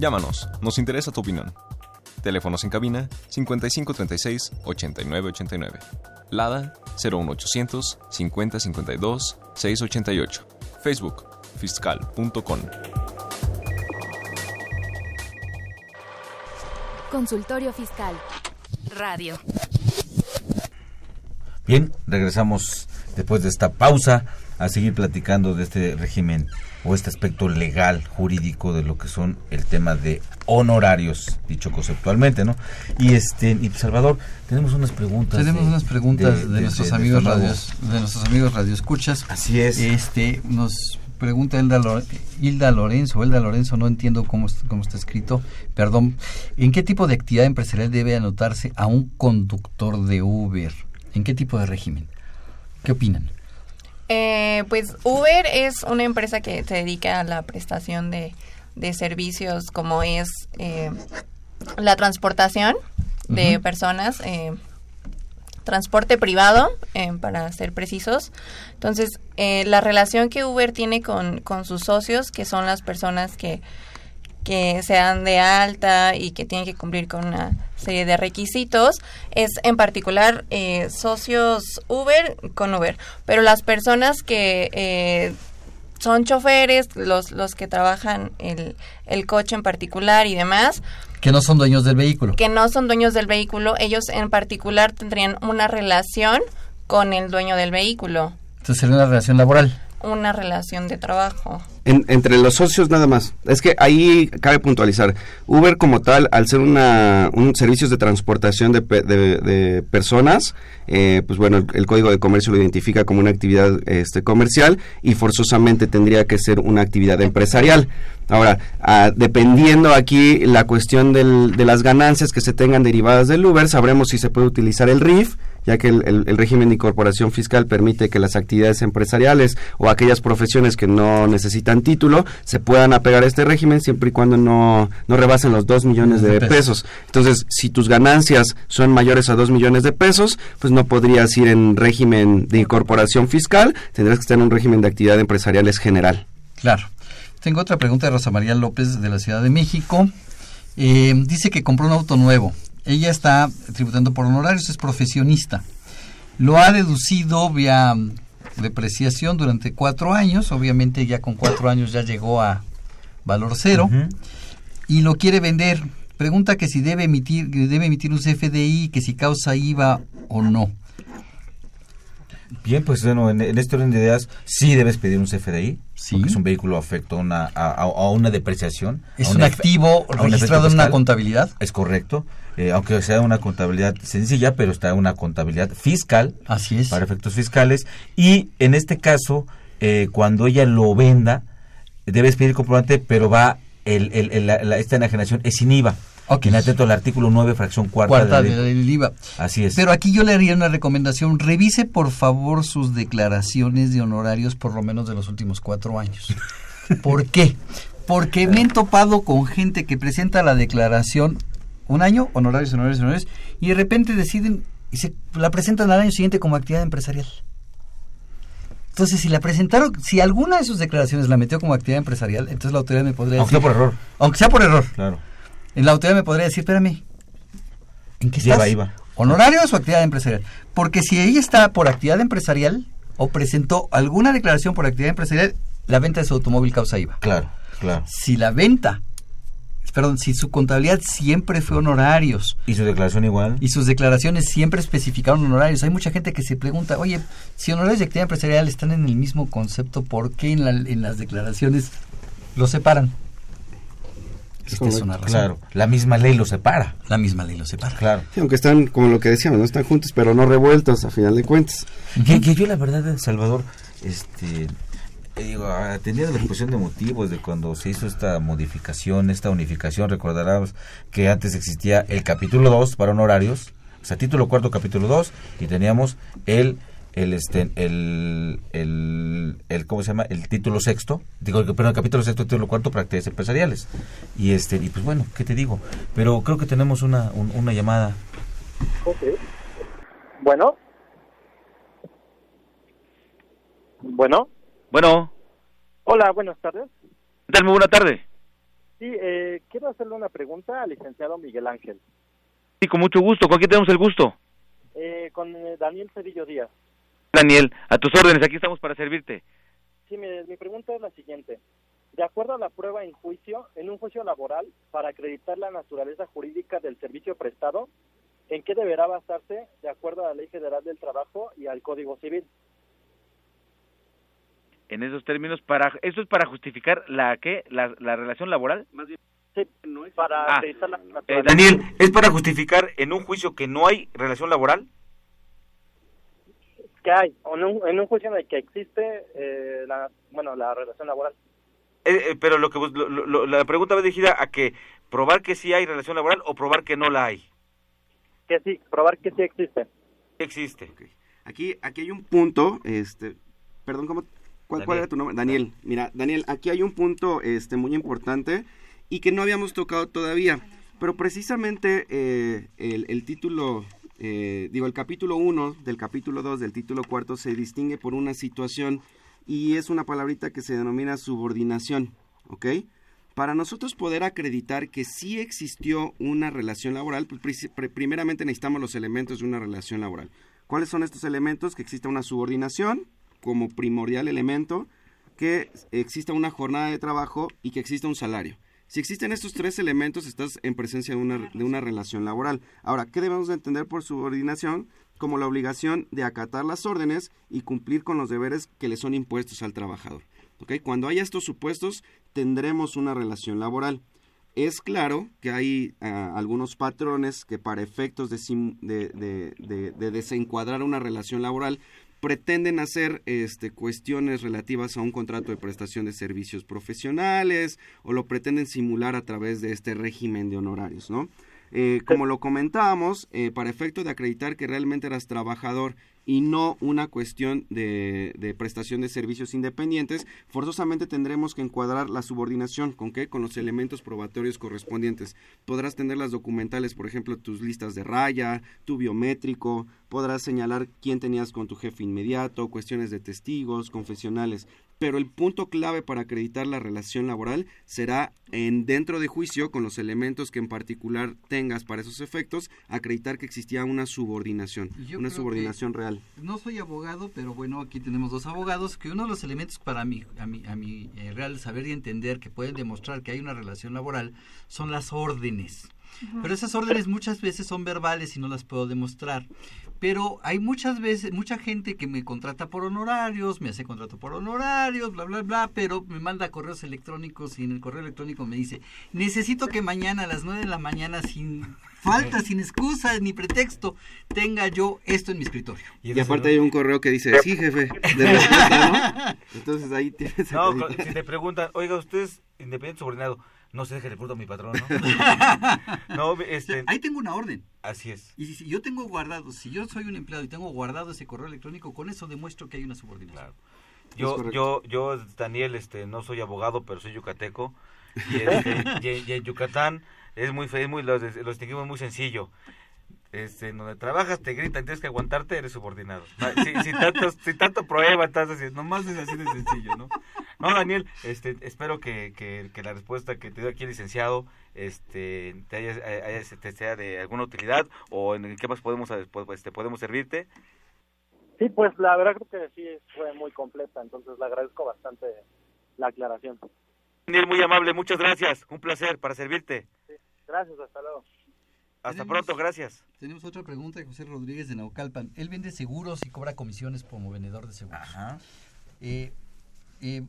Llámanos, nos interesa tu opinión. Teléfonos en cabina 5536 8989. Lada 01800 5052 688. Facebook fiscal.com.
Consultorio Fiscal. Radio.
Bien, regresamos después de esta pausa a seguir platicando de este régimen o este aspecto legal, jurídico de lo que son el tema de honorarios, dicho conceptualmente, ¿no? Y este, y Salvador, tenemos unas preguntas.
Tenemos
de-
unas preguntas de, nuestros
de
amigos radios, de nuestros amigos radioescuchas.
Así es.
Este, nos pregunta Hilda, Hilda Lorenzo, Hilda Lorenzo, no entiendo cómo, cómo está escrito, perdón. ¿En qué tipo de actividad empresarial debe anotarse a un conductor de Uber? ¿En qué tipo de régimen? ¿Qué opinan?
Eh, pues Uber es una empresa que se dedica a la prestación de, de servicios como es eh, la transportación de personas, eh, transporte privado, eh, para ser precisos. Entonces, eh, la relación que Uber tiene con, con sus socios, que son las personas que, que se dan de alta y que tienen que cumplir con una serie de requisitos, es en particular eh, socios Uber con Uber. Pero las personas que eh, son choferes, los, los que trabajan el, el coche en particular y demás,
Que no son dueños del vehículo.
que no son dueños del vehículo, ellos en particular tendrían una relación con el dueño del vehículo,
Entonces sería una relación laboral.
Una relación de trabajo.
En- entre los socios nada más. Es que ahí cabe puntualizar. Uber como tal, al ser una, un servicio de transportación de, de- de personas, eh, pues bueno, el, el Código de Comercio lo identifica como una actividad este, comercial y forzosamente tendría que ser una actividad empresarial. Ahora, ah, dependiendo aquí la cuestión del- de las ganancias que se tengan derivadas del Uber, sabremos si se puede utilizar el RIF, ya que el, el- el régimen de incorporación fiscal permite que las actividades empresariales o aquellas profesiones que no necesitan título se puedan apegar a este régimen siempre y cuando no, no rebasen los 2 millones de
De pesos.
pesos. Entonces, si tus ganancias son mayores a 2 millones de pesos, pues no podrías ir en régimen de incorporación fiscal, tendrás que estar en un régimen de actividad empresariales general.
Claro. Tengo otra pregunta de Rosa María López de la Ciudad de México. Eh, dice que compró un auto nuevo. Ella está tributando por honorarios, es profesionista. Lo ha deducido vía mm, depreciación durante cuatro años. Obviamente ya con cuatro años ya llegó a valor cero. Y lo quiere vender. Pregunta que si debe emitir, debe emitir un CFDI, que si causa IVA o no.
Bien, pues bueno, en, en este orden de ideas sí debes pedir un CFDI,
Sí.
porque es un vehículo afecto a una, a, una depreciación.
Es
a
un activo
un efecto
registrado en una contabilidad.
Es correcto, eh, aunque sea una contabilidad sencilla, pero está una contabilidad fiscal.
Así es.
Para efectos fiscales. Y en este caso, eh, cuando ella lo venda, debes pedir comprobante, pero va, el, el- el- la- la- esta enajenación es sin IVA.
Ok.
En atento al artículo 9, fracción cuarta,
Cuarta
de la ley.
del IVA.
Así es.
Pero aquí yo le haría una recomendación. Revise por favor sus declaraciones de honorarios por lo menos de los últimos cuatro años. ¿Por qué? Porque me he topado con gente que presenta la declaración un año, honorarios, honorarios, honorarios, y de repente deciden y se la presentan al año siguiente como actividad empresarial. Entonces, si la presentaron, si alguna de sus declaraciones la metió como actividad empresarial, entonces la autoridad me podría
Aunque sea
decir...
por error.
Aunque sea por error.
Claro.
La autoridad me podría decir, espérame, ¿en qué
Lleva
estás?
IVA.
¿Honorarios o actividad empresarial? Porque si ella está por actividad empresarial o presentó alguna declaración por actividad empresarial, la venta de su automóvil causa IVA.
Claro, claro.
Si la venta, perdón, si su contabilidad siempre fue honorarios
¿Y su declaración igual?
y sus declaraciones siempre especificaron honorarios, hay mucha gente que se pregunta, oye, si honorarios y actividad empresarial están en el mismo concepto, ¿por qué en, la- en las declaraciones los separan? Esta es una razón.
Claro, la misma ley lo separa.
La misma ley lo separa.
Claro.
Sí, aunque están, como lo que decíamos, no están juntos, pero no revueltos a final de cuentas.
Que, que yo la verdad, Salvador, este, digo, la exposición de motivos de cuando se hizo esta modificación, esta unificación, recordarás que antes existía el capítulo 2 para honorarios, o sea, título cuarto, capítulo 2, y teníamos el el este el, el, cómo se llama el título sexto digo perdón el capítulo sexto título cuarto actividades empresariales. Y este y pues bueno qué te digo pero creo que tenemos una un- una llamada.
Bueno. Bueno.
Bueno,
Hola, buenas tardes.
¿qué tal? Muy buena tarde.
Sí, eh, quiero hacerle una pregunta al licenciado Miguel Ángel.
Sí, con mucho gusto. ¿Con quién tenemos el gusto?
Eh, con eh, Daniel Cedillo Díaz.
Daniel, a tus órdenes, aquí estamos para servirte.
Sí, mi, mi pregunta es la siguiente. De acuerdo a la prueba en juicio, en un juicio laboral, para acreditar la naturaleza jurídica del servicio prestado, ¿en qué deberá basarse de acuerdo a la Ley Federal del Trabajo y al Código Civil?
En esos términos, para ¿eso es para justificar la qué? ¿La, la relación laboral?
Sí, para
Ah,
la
Eh. Daniel, ¿es para justificar en un juicio que no hay relación laboral?
¿Qué hay? En un, en un juicio en el que existe eh, la, bueno, la relación laboral.
Eh, eh, pero lo que vos- lo- lo- la pregunta va dirigida a que probar que sí hay relación laboral o probar que no la hay.
Que sí, probar que sí existe.
Existe.
Aquí, aquí hay un punto, este, perdón, ¿cómo, cuál, era tu nombre? Daniel. Mira, Daniel, aquí hay un punto, este, muy importante y que no habíamos tocado todavía, pero precisamente eh, el, el título eh, digo, el capítulo 1 del capítulo 2 del título cuarto se distingue por una situación y es una palabrita que se denomina subordinación, ¿ok? Para nosotros poder acreditar que sí existió una relación laboral, pues primeramente necesitamos los elementos de una relación laboral. ¿Cuáles son estos elementos? Que exista una subordinación como primordial elemento, que exista una jornada de trabajo y que exista un salario. Si existen estos tres elementos, estás en presencia de una, de una relación laboral. Ahora, ¿qué debemos de entender por subordinación? Como la obligación de acatar las órdenes y cumplir con los deberes que le son impuestos al trabajador. Cuando haya estos supuestos, tendremos una relación laboral. Es claro que hay ah, algunos patrones que para efectos de, de, de, de, desencuadrar una relación laboral pretenden hacer este, cuestiones relativas a un contrato de prestación de servicios profesionales o lo pretenden simular a través de este régimen de honorarios, ¿no? Eh, como lo comentábamos, eh, para efecto de acreditar que realmente eras trabajador y no una cuestión de, prestación de servicios independientes, forzosamente tendremos que encuadrar la subordinación, ¿con qué? Con los elementos probatorios correspondientes. Podrás tener las documentales, por ejemplo, tus listas de raya, tu biométrico, podrás señalar quién tenías con tu jefe inmediato, cuestiones de testigos, confesionales pero el punto clave para acreditar la relación laboral será en dentro de juicio con los elementos que en particular tengas para esos efectos acreditar que existía una subordinación, una subordinación real.
No soy abogado, pero bueno, aquí tenemos dos abogados que uno de los elementos para mí a mi a mi eh, real saber y entender que pueden demostrar que hay una relación laboral son las órdenes. Pero esas órdenes muchas veces son verbales y no las puedo demostrar pero hay muchas veces, mucha gente que me contrata por honorarios, me hace contrato por honorarios, bla, bla, bla, pero me manda correos electrónicos y en el correo electrónico me dice, necesito que mañana a las 9 de la mañana sin falta, sin excusa ni pretexto, tenga yo esto en mi escritorio.
Y, aparte hay un correo que dice, sí, jefe, de respuesta, ¿no? Entonces ahí tienes...
No, si te preguntan, oiga, usted es independiente subordinado, no se deje de puto a mi patrón, ¿no?
no este... Ahí tengo una orden.
Así es.
Y si, yo tengo guardado, si yo soy un empleado y tengo guardado ese correo electrónico, con eso demuestro que hay una subordinación.
Yo, yo, yo, Daniel, este, no soy abogado, pero soy yucateco. Y, este, en Yucatán es muy, es muy lo, lo distinguimos muy sencillo este, en donde trabajas te gritan, tienes que aguantarte, eres subordinado. Si, tanto, si tanto prueba, estás así, nomás es así de sencillo, ¿no? No, Daniel, este, espero que, que, la respuesta que te dio aquí el licenciado este, te, haya, te sea de alguna utilidad o en qué más podemos, pues, este, podemos servirte.
Sí, pues la verdad creo que sí fue muy completa, entonces le agradezco bastante la aclaración.
Daniel, muy amable, muchas gracias, un placer para servirte.
gracias, hasta luego.
Hasta pronto, gracias.
Tenemos otra pregunta de José Rodríguez de Naucalpan. Él vende seguros y cobra comisiones como vendedor de seguros. Eh, eh,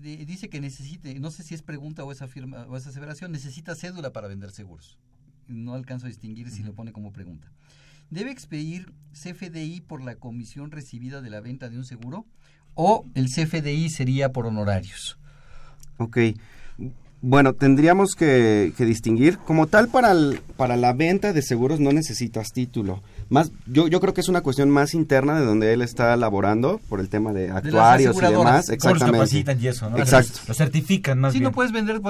dice que necesite, no sé si es pregunta o es, afirma, o es aseveración, necesita cédula para vender seguros. No alcanzo a distinguir si lo pone como pregunta. ¿Debe expedir CFDI por la comisión recibida de la venta de un seguro? ¿O el CFDI sería por honorarios?
Ok. Bueno, tendríamos que, distinguir. Como tal, para, para la venta de seguros no necesitas título. Más, yo, yo creo que es una cuestión más interna de donde él está laborando por el tema de actuarios y demás.
Exactamente. y eso, ¿no?
Exacto.
Lo certifican más
sí, no puedes vender,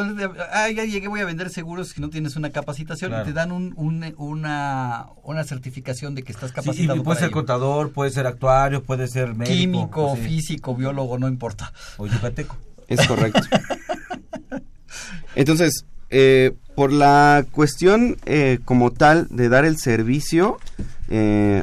ah, ya llegué, voy a vender seguros si no tienes una capacitación y te dan un, una, una certificación de que estás capacitado.
Sí, puede ser contador, puede ser actuario, puede ser médico.
Químico, físico, biólogo, no importa.
O yucateco.
Es correcto. Entonces, eh, por la cuestión eh, como tal de dar el servicio, eh,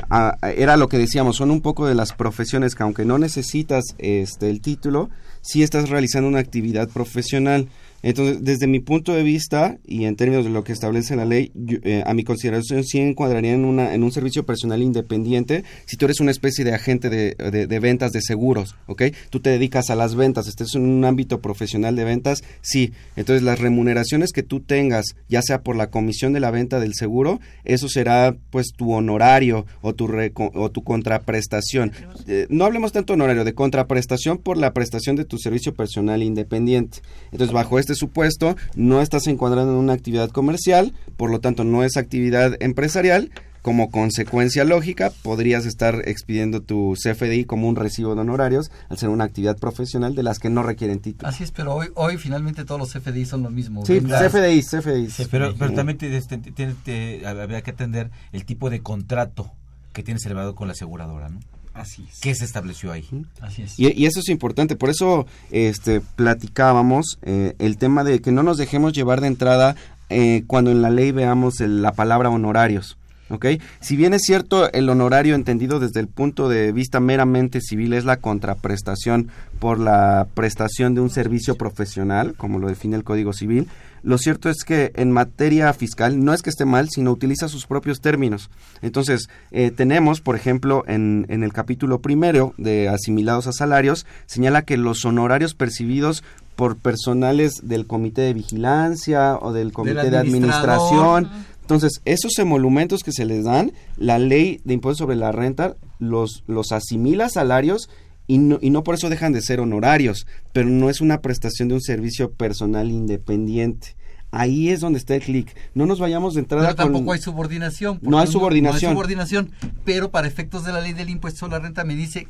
era lo que decíamos, son un poco de las profesiones que aunque no necesitas este, el título, sí estás realizando una actividad profesional. Entonces, desde mi punto de vista y en términos de lo que establece la ley, eh, a mi consideración sí encuadraría en, una, en un servicio personal independiente si tú eres una especie de agente de, de, ventas de seguros, ¿ok? Tú te dedicas a las ventas, estés en un ámbito profesional de ventas, sí. Entonces, las remuneraciones que tú tengas, ya sea por la comisión de la venta del seguro, eso será pues tu honorario o tu, o tu contraprestación. Eh, no hablemos tanto de honorario, de contraprestación por la prestación de tu servicio personal independiente. Entonces, bajo este supuesto, no estás encuadrando en una actividad comercial, por lo tanto no es actividad empresarial, como consecuencia lógica, podrías estar expidiendo tu CFDI como un recibo de honorarios al ser una actividad profesional de las que no requieren título.
Así es, pero hoy, hoy finalmente todos los CFDI son lo mismo.
Sí. CFDI, CFDI.
Pero, pero también te- te- te- te- habría que atender el tipo de contrato que tienes elevado con la aseguradora, ¿no?
Así es.
¿Qué se estableció ahí?
Así es.
Y, y eso es importante, por eso este, platicábamos eh, el tema de que no nos dejemos llevar de entrada eh, cuando en la ley veamos el- la palabra honorarios. ¿ok? Si bien es cierto, el honorario entendido desde el punto de vista meramente civil es la contraprestación por la prestación de un servicio profesional, como lo define el Código Civil, lo cierto es que en materia fiscal no es que esté mal, sino utiliza sus propios términos. Entonces, eh, tenemos, por ejemplo, en, en el capítulo primero de asimilados a salarios, señala que los honorarios percibidos por personales del comité de vigilancia o del comité de administración, entonces, esos emolumentos que se les dan, la ley de impuestos sobre la renta los, los asimila a salarios y no, y no por eso dejan de ser honorarios, pero no es una prestación de un servicio personal independiente. Ahí es donde está el clic. No nos vayamos de entrada
Pero tampoco
con...
hay subordinación.
No hay subordinación.
No hay subordinación, pero para efectos de la ley del impuesto sobre la renta me dice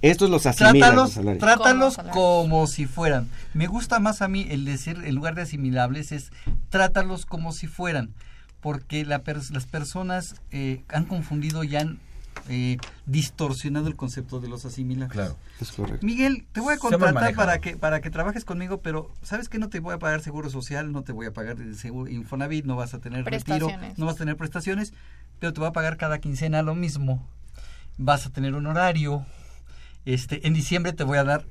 Estos los asimilan a
Trátalos, trátalos
Como
si fueran. Me gusta más a mí el decir, en lugar de asimilables, es trátalos como si fueran. Porque la pers- las personas eh, han confundido y han eh, distorsionado el concepto de los asimilables.
Claro.
Es correcto.
Miguel, te voy a contratar para que para que trabajes conmigo, pero sabes que no te voy a pagar seguro social, no te voy a pagar seguro Infonavit, no vas a tener retiro,
Prestaciones.
no vas a tener prestaciones, pero te voy a pagar cada quincena lo mismo. Vas a tener un horario. Este, en diciembre te voy a dar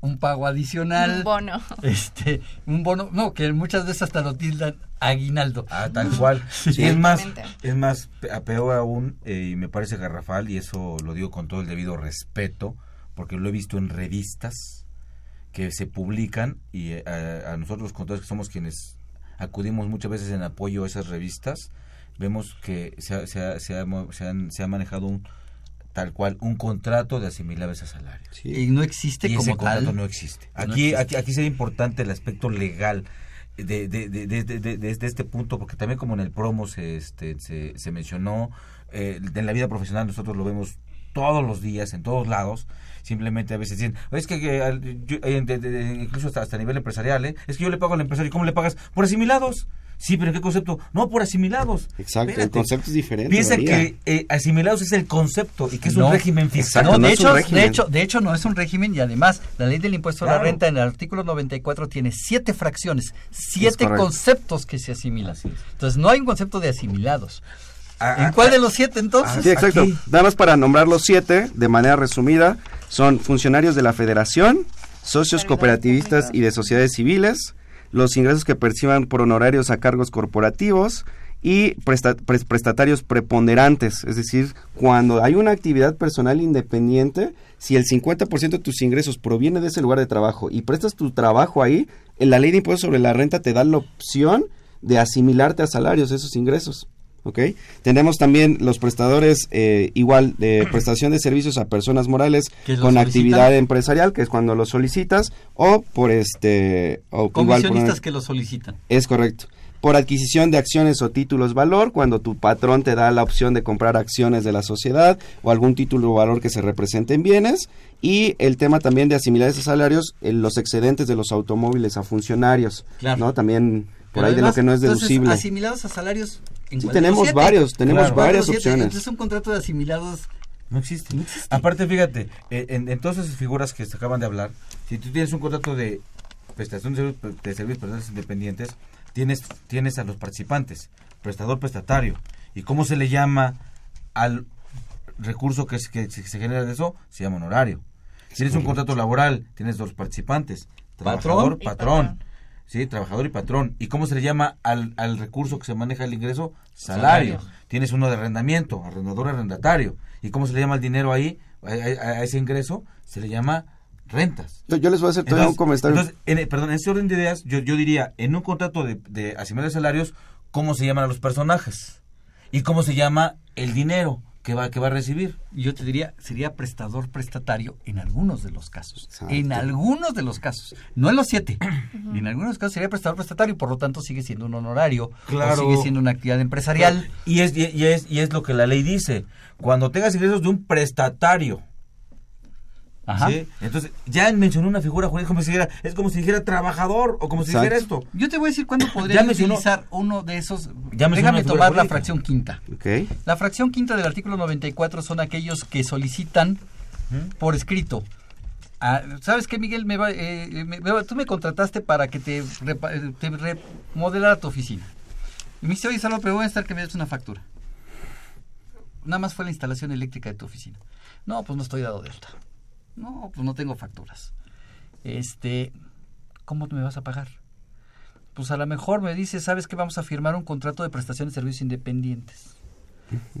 un pago adicional.
Un bono.
Este, un bono, no, que muchas veces hasta lo tildan aguinaldo.
Ah, tal cual. Y es más, es más, pe- a peor aún, eh, y me parece garrafal, y eso lo digo con todo el debido respeto, porque lo he visto en revistas que se publican, y eh, a, a nosotros los contadores que somos quienes acudimos muchas veces en apoyo a esas revistas, vemos que se ha, se ha- se ha se han- se ha manejado un tal cual un contrato de asimilables a salarios.
Y no existe
Y ese
como
contrato
tal.
no existe.
No
Aquí,
existe.
aquí, aquí sería importante el aspecto legal de, de, de, de, de- este punto, porque también como en el promo se, este, se, se mencionó, eh, en la vida profesional nosotros lo vemos todos los días, en todos lados, simplemente a veces dicen, es que, que al- yo- eh, de- de- de- incluso hasta, hasta a nivel empresarial, ¿eh? es que yo le pago al empresario, ¿cómo le pagas? Por asimilados. Sí, pero ¿en qué concepto? No, por asimilados.
Exacto, el concepto es diferente.
Piensa que eh, asimilados es el concepto y que es
No.
un régimen fiscal.
Exacto,
no,
no
de, hecho,
régimen.
de, hecho, de hecho no es un régimen y además la ley del impuesto a la renta en el artículo 94 tiene siete fracciones, siete conceptos que se asimilan. Entonces no hay un concepto de asimilados.
Ah,
¿En
ah,
cuál
ah,
de los siete entonces?
Sí, exacto.
Aquí.
Nada más para nombrar los siete, de manera resumida, son funcionarios de la federación, socios cooperativistas y de sociedades civiles, los ingresos que perciban por honorarios a cargos corporativos y presta- pres- prestatarios preponderantes, es decir, cuando hay una actividad personal independiente, si el 50% de tus ingresos proviene de ese lugar de trabajo y prestas tu trabajo ahí, en la ley de impuestos sobre la renta te da la opción de asimilarte a salarios esos ingresos. ¿Ok? Tenemos también los prestadores eh, igual de prestación de servicios a personas morales con
solicitan.
actividad empresarial, que es cuando lo solicitas, o por este... O igual por
Comisionistas que lo solicitan.
es correcto. Por adquisición de acciones o títulos valor, cuando tu patrón te da la opción de comprar acciones de la sociedad o algún título o valor que se represente en bienes. Y el tema también de asimilar esos salarios, en los excedentes de los automóviles a funcionarios.
Claro.
¿no? También por
Pero
ahí de lo que no es
entonces,
deducible.
asimilados a salarios. ¿En
Sí, tenemos
siete?
varios, tenemos
Claro.
¿Cuál de
varias opciones.
Entonces un contrato de asimilados
No existe. Aparte, fíjate, eh, en, en todas esas figuras que se acaban de hablar, si tú tienes un contrato de prestación de servicios, de servicios personales independientes, tienes, tienes a los participantes, prestador prestatario. ¿Y cómo se le llama al recurso que, es- que se genera de eso? Se llama honorario. Si tienes un contrato laboral, tienes dos participantes, trabajador,
Patrón
patrón. Sí, trabajador y patrón. ¿Y cómo se le llama al, al recurso que se maneja el ingreso? Salario.
Salario.
Tienes uno de arrendamiento, arrendador, arrendatario. ¿Y cómo se le llama el dinero ahí, a, a- a ese ingreso? Se le llama rentas.
Yo, yo les voy a hacer todavía un comentario.
entonces, en, perdón, en ese orden de ideas, yo, yo diría, en un contrato de, de asimilar salarios, ¿cómo se llaman a los personajes? ¿Y cómo se llama el dinero ¿qué va, qué va a recibir?
Yo te diría, sería prestador prestatario en algunos de los casos.
Exacto.
En algunos de los casos. No en los siete. En algunos casos sería prestador prestatario y por lo tanto sigue siendo un honorario.
Claro.
O sigue siendo una actividad empresarial.
Y es, y, y es, y es lo que la ley dice. Cuando tengas ingresos de un prestatario.
Ajá.
¿sí? Entonces, ya mencionó una figura jurídica como si dijera, es como si dijera trabajador o como si
Exacto.
dijera esto.
Yo te voy a decir cuándo podría
mencionó-
utilizar uno de esos.
Ya
Déjame tomar la fracción quinta. La fracción quinta del artículo 94 son aquellos que solicitan por escrito. Ah, ¿Sabes qué, Miguel? Me va- eh, me- me va- tú me contrataste para que te, repa- eh, te remodelara tu oficina. Y me dice, oye, Salvador, pero voy a estar que me des una factura. Nada más fue la instalación eléctrica de tu oficina. No, pues no estoy dado de alta. No, pues no tengo facturas. Este, ¿cómo me vas a pagar? Pues a lo mejor me dice, ¿sabes que vamos a firmar un contrato de prestación de servicios independientes?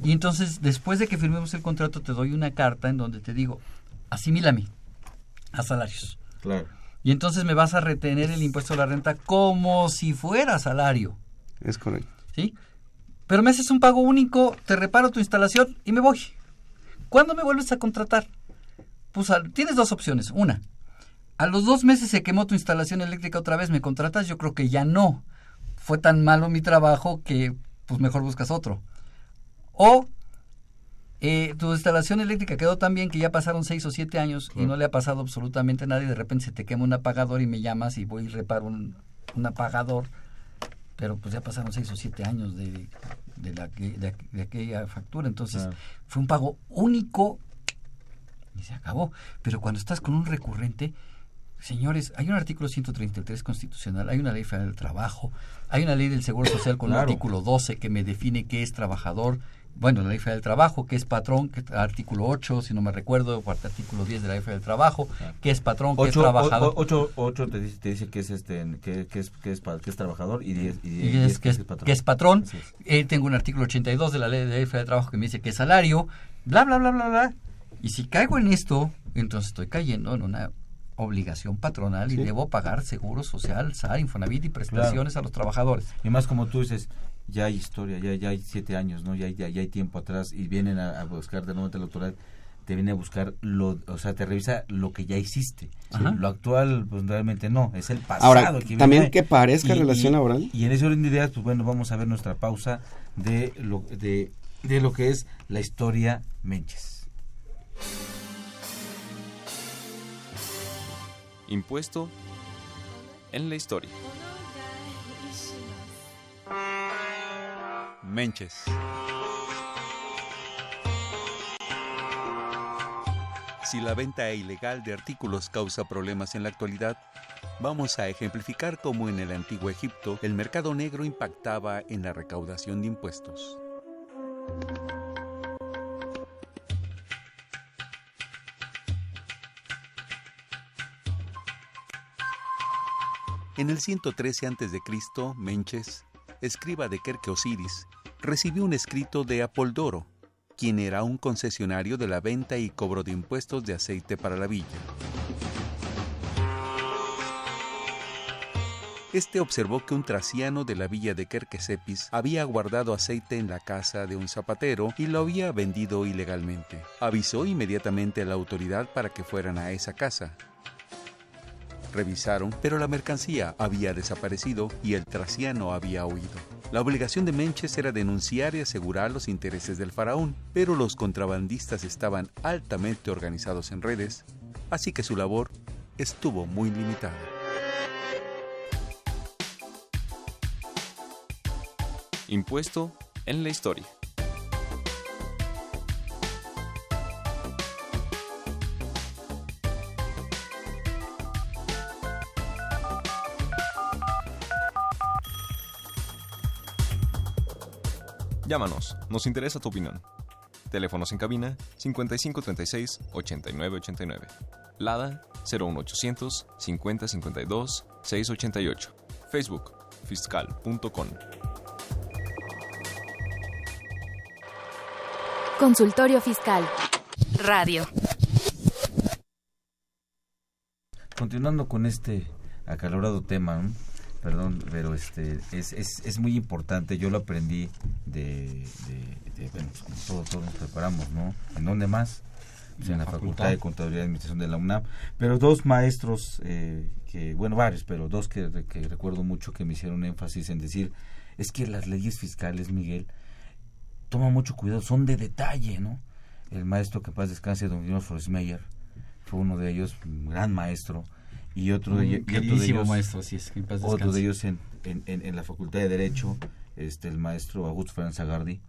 Y entonces, después de que firmemos el contrato, te doy una carta en donde te digo, asimílame a salarios.
Claro.
Y entonces me vas a retener el impuesto a la renta como si fuera salario.
Es correcto.
¿Sí? Pero me haces un pago único, te reparo tu instalación y me voy. ¿Cuándo me vuelves a contratar? Pues tienes dos opciones. Una, a los dos meses se quemó tu instalación eléctrica otra vez, ¿me contratas? Yo creo que ya no. Fue tan malo mi trabajo que pues mejor buscas otro. O eh, tu instalación eléctrica quedó tan bien que ya pasaron seis o siete años y no le ha pasado absolutamente nada y de repente se te quema un apagador y me llamas y voy y reparo un, un apagador pero pues ya pasaron seis o siete años de, de, la, que- de, aqu- de aquella factura, entonces
Claro.
fue un pago único y se acabó. Pero cuando estás con un recurrente, señores, hay un artículo 133 constitucional, hay una ley federal del trabajo, hay una ley del Seguro Social con
Claro.
el artículo 12 que me define qué es trabajador, bueno, la ley federal del trabajo, qué es patrón, que artículo 8, si no me recuerdo, artículo 10 de la ley federal del trabajo, qué es patrón, qué es
Ocho,
trabajador.
o- ocho, ocho te dice, te dice que es este que, que es que es, que es trabajador y diez, y
y
diez
es, que, es, que es patrón.
Es.
Eh, tengo un artículo 82 de la ley de Federal del trabajo que me dice que es salario, bla, bla, bla, bla, bla. Y si caigo en esto, entonces estoy cayendo en una obligación patronal y
Sí.
debo pagar seguro social, SAR, Infonavit y prestaciones a los trabajadores.
Y más como tú dices, ya hay historia, ya, ya hay siete años, ¿no? Ya hay, ya, ya hay tiempo atrás y vienen a, a buscar de nuevo el electoral, te viene a buscar lo, o sea, te revisa lo que ya hiciste.
Ajá.
Lo actual, pues realmente no, es el pasado.
Ahora,
que
también
viene.
que parezca
Y-
relación
y-
laboral.
Y en ese orden de ideas, pues bueno, vamos a ver nuestra pausa de lo, de, de lo que es la historia Menches.
Impuesto en la historia.
Menches. Si la venta ilegal de artículos causa problemas en la actualidad, vamos a ejemplificar cómo en el antiguo Egipto el mercado negro impactaba en la recaudación de impuestos. En el 113 a.C., Menches, escriba de Kerke Osiris, recibió un escrito de Apoldoro, quien era un concesionario de la venta y cobro de impuestos de aceite para la villa. Este observó que un traciano de la villa de Kerkesepis había guardado aceite en la casa de un zapatero y lo había vendido ilegalmente. Avisó inmediatamente a la autoridad para que fueran a esa casa. Revisaron, pero la mercancía había desaparecido y el traciano había huido. La obligación de Menches era denunciar y asegurar los intereses del faraón, pero los contrabandistas estaban altamente organizados en redes, así que su labor estuvo muy limitada.
Impuesto en la historia. Llámanos, nos interesa tu opinión. Teléfonos en cabina 5536 8989. Lada 01800 5052 688. Facebook fiscal.com.
Consultorio Fiscal. Radio.
Continuando con este acalorado tema, ¿no? Perdón, pero este es, es, es muy importante. Yo lo aprendí de, de, de- bueno, pues, todos, todos nos preparamos, ¿no? ¿En dónde más? Pues, en la Facultad de Contaduría y Administración de la UNAM. Pero dos maestros, eh, que bueno, varios, pero dos que, que recuerdo mucho que me hicieron énfasis en decir, es que las leyes fiscales, Miguel, toma mucho cuidado, son de detalle, ¿no? El maestro que en paz descanse, don Guillermo Meyer, fue uno de ellos, un gran maestro, y otro de,
Un
y otro de ellos,
maestro, así es, que en paz
otro de ellos en, en, en- en la Facultad de Derecho, este el maestro Augusto Fernández Agardi,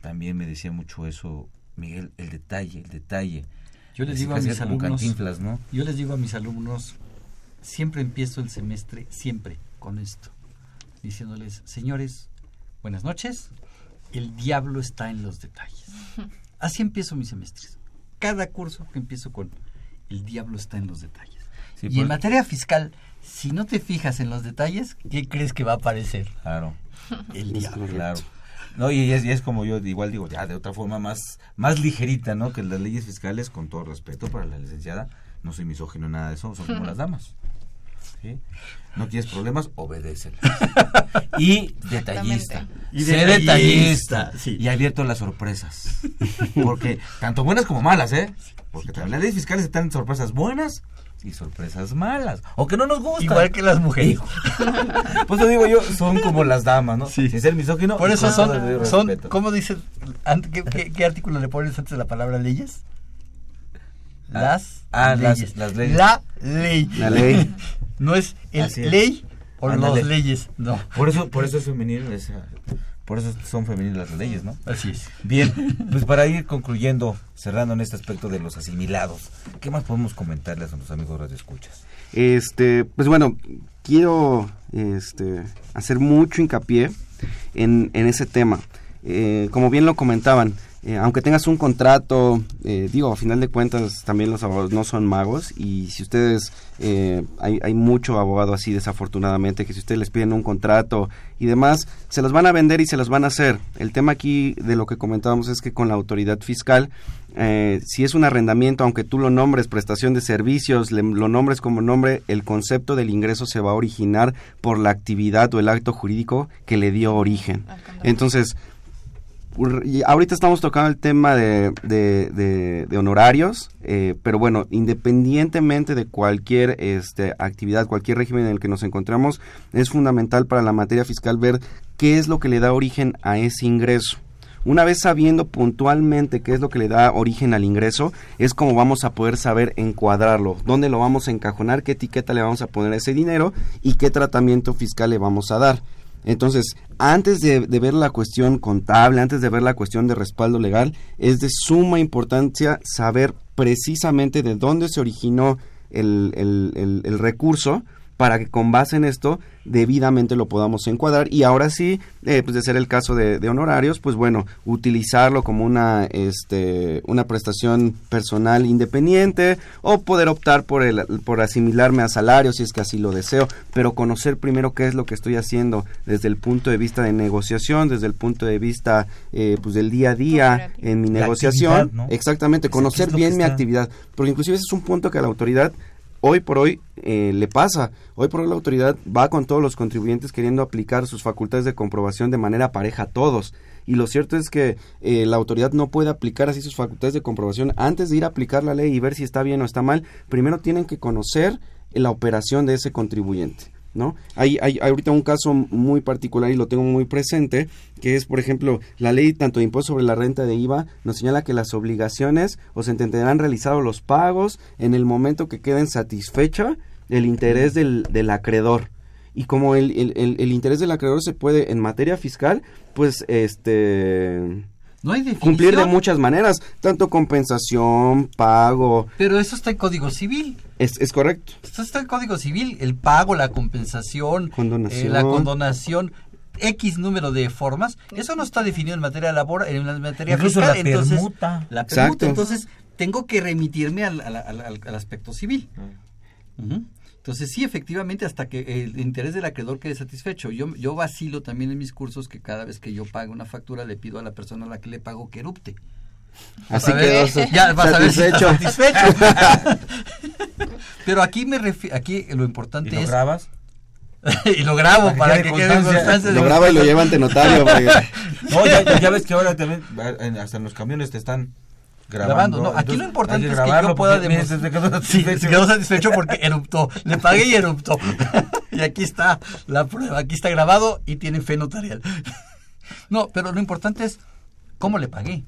también me decía mucho eso, Miguel, el detalle, el detalle.
Yo les
Así
digo a mis alumnos, yo les digo a mis alumnos, siempre empiezo el semestre, siempre con esto, diciéndoles, señores, buenas noches, el diablo está en los detalles. Así empiezo mis semestres. Cada curso que empiezo con, el diablo está en los detalles.
Sí,
y en materia fiscal, si no te fijas en los detalles, ¿qué crees que va a aparecer?
Claro.
El diablo.
Claro. No, y es, y es como yo igual digo, ya de otra forma más, más ligerita, ¿no? Que las leyes fiscales, con todo respeto para la licenciada, no soy misógino, nada de eso, son como las damas. ¿sí? No tienes problemas, obedécelas. y detallista.
Y
Sé
detallista,
detallista.
sí.
Y abierto a las sorpresas. Porque, tanto buenas como malas, ¿eh? Porque las leyes fiscales están sorpresas buenas y sorpresas malas. O que no nos gustan.
Igual que las mujeres.
Pues te digo yo, son como las damas, ¿no? Sin ser misógino.
Por eso son, son. ¿cómo dices? ¿Qué, qué, qué artículo le pones antes de la palabra leyes? Las
ah, las-
leyes.
las leyes.
La ley.
La ley.
no es el
es.
ley o las leyes. No.
Por eso, por eso es femenil, es, ah, por eso son femeniles las leyes, ¿no?
Así es.
Bien, pues para ir concluyendo, cerrando en este aspecto de los asimilados, ¿qué más podemos comentarles a nuestros amigos radioescuchas?
Este, pues bueno, quiero este, hacer mucho hincapié en, en ese tema. Eh, como bien lo comentaban, eh, aunque tengas un contrato, eh, digo, a final de cuentas también los abogados no son magos y si ustedes, eh, hay, hay mucho abogado así desafortunadamente, que si ustedes les piden un contrato y demás, se los van a vender y se los van a hacer. El tema aquí de lo que comentábamos es que con la autoridad fiscal, eh, si es un arrendamiento, aunque tú lo nombres prestación de servicios, le- lo nombres como nombre, el concepto del ingreso se va a originar por la actividad o el acto jurídico que le dio origen. Entonces, ur- y ahorita estamos tocando el tema de, honorarios, eh, pero bueno, independientemente de cualquier este, actividad, cualquier régimen en el que nos encontramos, es fundamental para la materia fiscal ver qué es lo que le da origen a ese ingreso. Una vez sabiendo puntualmente qué es lo que le da origen al ingreso, es como vamos a poder saber encuadrarlo, dónde lo vamos a encajonar, qué etiqueta le vamos a poner a ese dinero y qué tratamiento fiscal le vamos a dar. Entonces, antes de, ver la cuestión contable, antes de ver la cuestión de respaldo legal, es de suma importancia saber precisamente de dónde se originó el recurso para que con base en esto debidamente lo podamos encuadrar. Y ahora sí, eh, pues de ser el caso de, de honorarios, pues bueno, utilizarlo como una, este, una prestación personal independiente o poder optar por, el, por asimilarme a salario si es que así lo deseo, pero conocer primero qué es lo que estoy haciendo desde el punto de vista de negociación, desde el punto de vista eh, pues del día a día en mi
La
negociación, exactamente, conocer bien mi actividad, porque inclusive ese es un punto que a la autoridad hoy por hoy eh, le pasa. Hoy por hoy la autoridad va con todos los contribuyentes queriendo aplicar sus facultades de comprobación de manera pareja a todos. Y lo cierto es que eh, la autoridad no puede aplicar así sus facultades de comprobación antes de ir a aplicar la ley y ver si está bien o está mal. Primero tienen que conocer la operación de ese contribuyente. ¿No? Hay, hay ahorita un caso muy particular y lo tengo muy presente, que es, por ejemplo, la ley tanto de impuesto sobre la renta de IVA nos señala que las obligaciones o se entenderán realizados los pagos en el momento que queden satisfecha el interés del, del acreedor. Y como el, el- el interés del acreedor se puede, en materia fiscal, pues, este...
No hay
Cumplir de
definición.
muchas maneras, tanto compensación, pago,
Pero eso está en Código Civil.
es, es correcto.
Esto está en Código Civil. El pago, la compensación,
Condonación.
eh, la condonación, X número de formas. Eso no está definido en materia laboral, en la materia
Incluso
fiscal.
la
entonces,
permuta.
La
Exacto.
permuta. Entonces, tengo que remitirme al, al- al- al- al aspecto civil. Ujú. Entonces, sí, efectivamente, hasta que el interés del acreedor quede satisfecho. Yo, yo vacilo también en mis cursos que cada vez que yo pago una factura le pido a la persona a la que le pago que erupte.
Así quedó
ya vas a ver si está
satisfecho.
satisfecho. Pero aquí me refi- aquí lo importante
¿Y lo
es
grabas?
y lo grabo para que quede constancia.
Lo graba y lo lleva ante notario.
no, ya, ya, ves que ahora también, hasta en los camiones te están grabando.
No, aquí lo importante es que yo pueda demostrar. Se quedó satisfecho. se quedó satisfecho porque eruptó. Le pagué y eruptó. y aquí está la prueba. Aquí está grabado y tiene fe notarial. no, pero lo importante es cómo le pagué.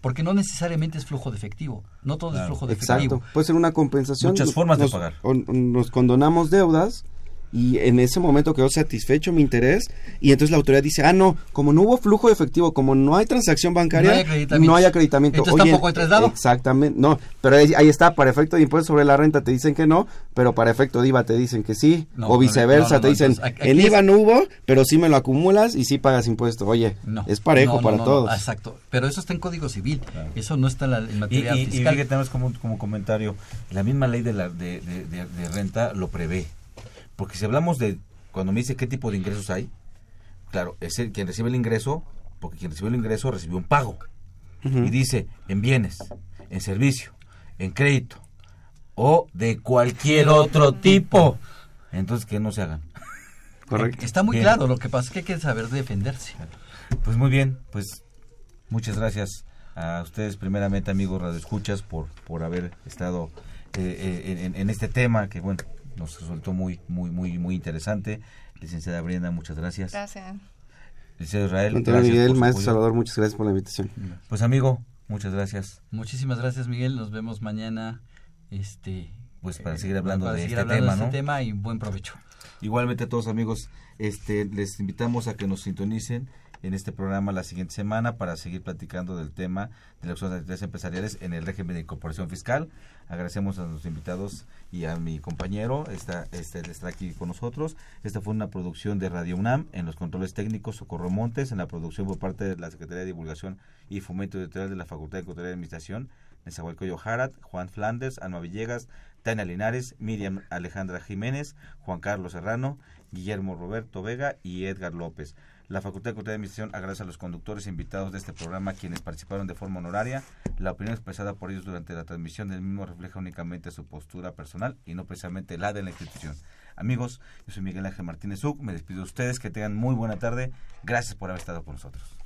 Porque no necesariamente es flujo de efectivo. No todo es flujo de efectivo.
Exacto. Puede ser una compensación.
Muchas formas de pagar.
nos condonamos deudas y en ese momento quedó satisfecho mi interés y entonces la autoridad dice, ah, no, como no hubo flujo de efectivo, como no hay transacción bancaria, no hay acreditamiento.
Entonces tampoco hay traslado.
Exactamente, no, pero ahí, está, para efecto de impuesto sobre la renta te dicen que no, pero para efecto de IVA te dicen que sí, o viceversa, te dicen, en IVA no hubo, pero sí me lo acumulas y sí pagas impuesto. Oye, es parejo para todos.
exacto, pero eso está en Código Civil, eso no está en, la, materia
y,
fiscal.
Y, tenemos como, como comentario, la misma ley de, la, de, de renta lo prevé. Porque si hablamos de, cuando me dice qué tipo de ingresos hay, claro, es el quien recibe el ingreso, porque quien recibe el ingreso recibió un pago. Y dice, en bienes, en servicio, en crédito, o de cualquier otro tipo. Entonces, que no se hagan.
Correcto. Está muy claro, lo que pasa es que hay que saber defenderse.
Pues muy bien, pues muchas gracias a ustedes primeramente amigos Radio Escuchas por, por haber estado eh, eh, en, en, este tema que bueno nos resultó muy, muy, muy, muy interesante. Licenciada Brenda, muchas gracias.
Gracias.
Licenciado Israel.
Miguel, maestro Salvador, muchas gracias por la invitación.
Pues amigo, muchas gracias.
Muchísimas gracias Miguel, nos vemos mañana. Este,
pues para seguir hablando, de,
seguir
este
hablando
tema,
de este tema y buen provecho.
Igualmente a todos amigos, este, les invitamos a que nos sintonicen en este programa la siguiente semana para seguir platicando del tema de las actividades empresariales en el régimen de incorporación fiscal. Agradecemos a nuestros invitados y a mi compañero está, este, está aquí con nosotros. Esta fue una producción de Radio UNAM en los controles técnicos Socorro Montes, en la producción por parte de la Secretaría de Divulgación y Fomento Editorial de la Facultad de Contaduría y Administración, Nezahualcóyotl Jarat, Juan Flandes, Alma Villegas, Tania Linares, Miriam Alejandra Jiménez, Juan Carlos Serrano, Guillermo Roberto Vega y Edgar López. La Facultad de Contaduría y Administración agradece a los conductores e invitados de este programa quienes participaron de forma honoraria. La opinión expresada por ellos durante la transmisión del mismo refleja únicamente su postura personal y no precisamente la de la institución. Amigos, yo soy Miguel Ángel Martínez Uc, me despido de ustedes, que tengan muy buena tarde. Gracias por haber estado con nosotros.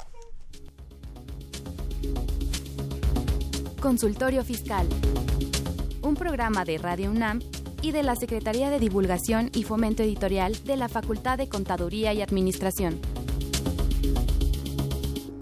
Consultorio Fiscal. Un programa de Radio UNAM y de la Secretaría de Divulgación y Fomento Editorial de la Facultad de Contaduría y Administración.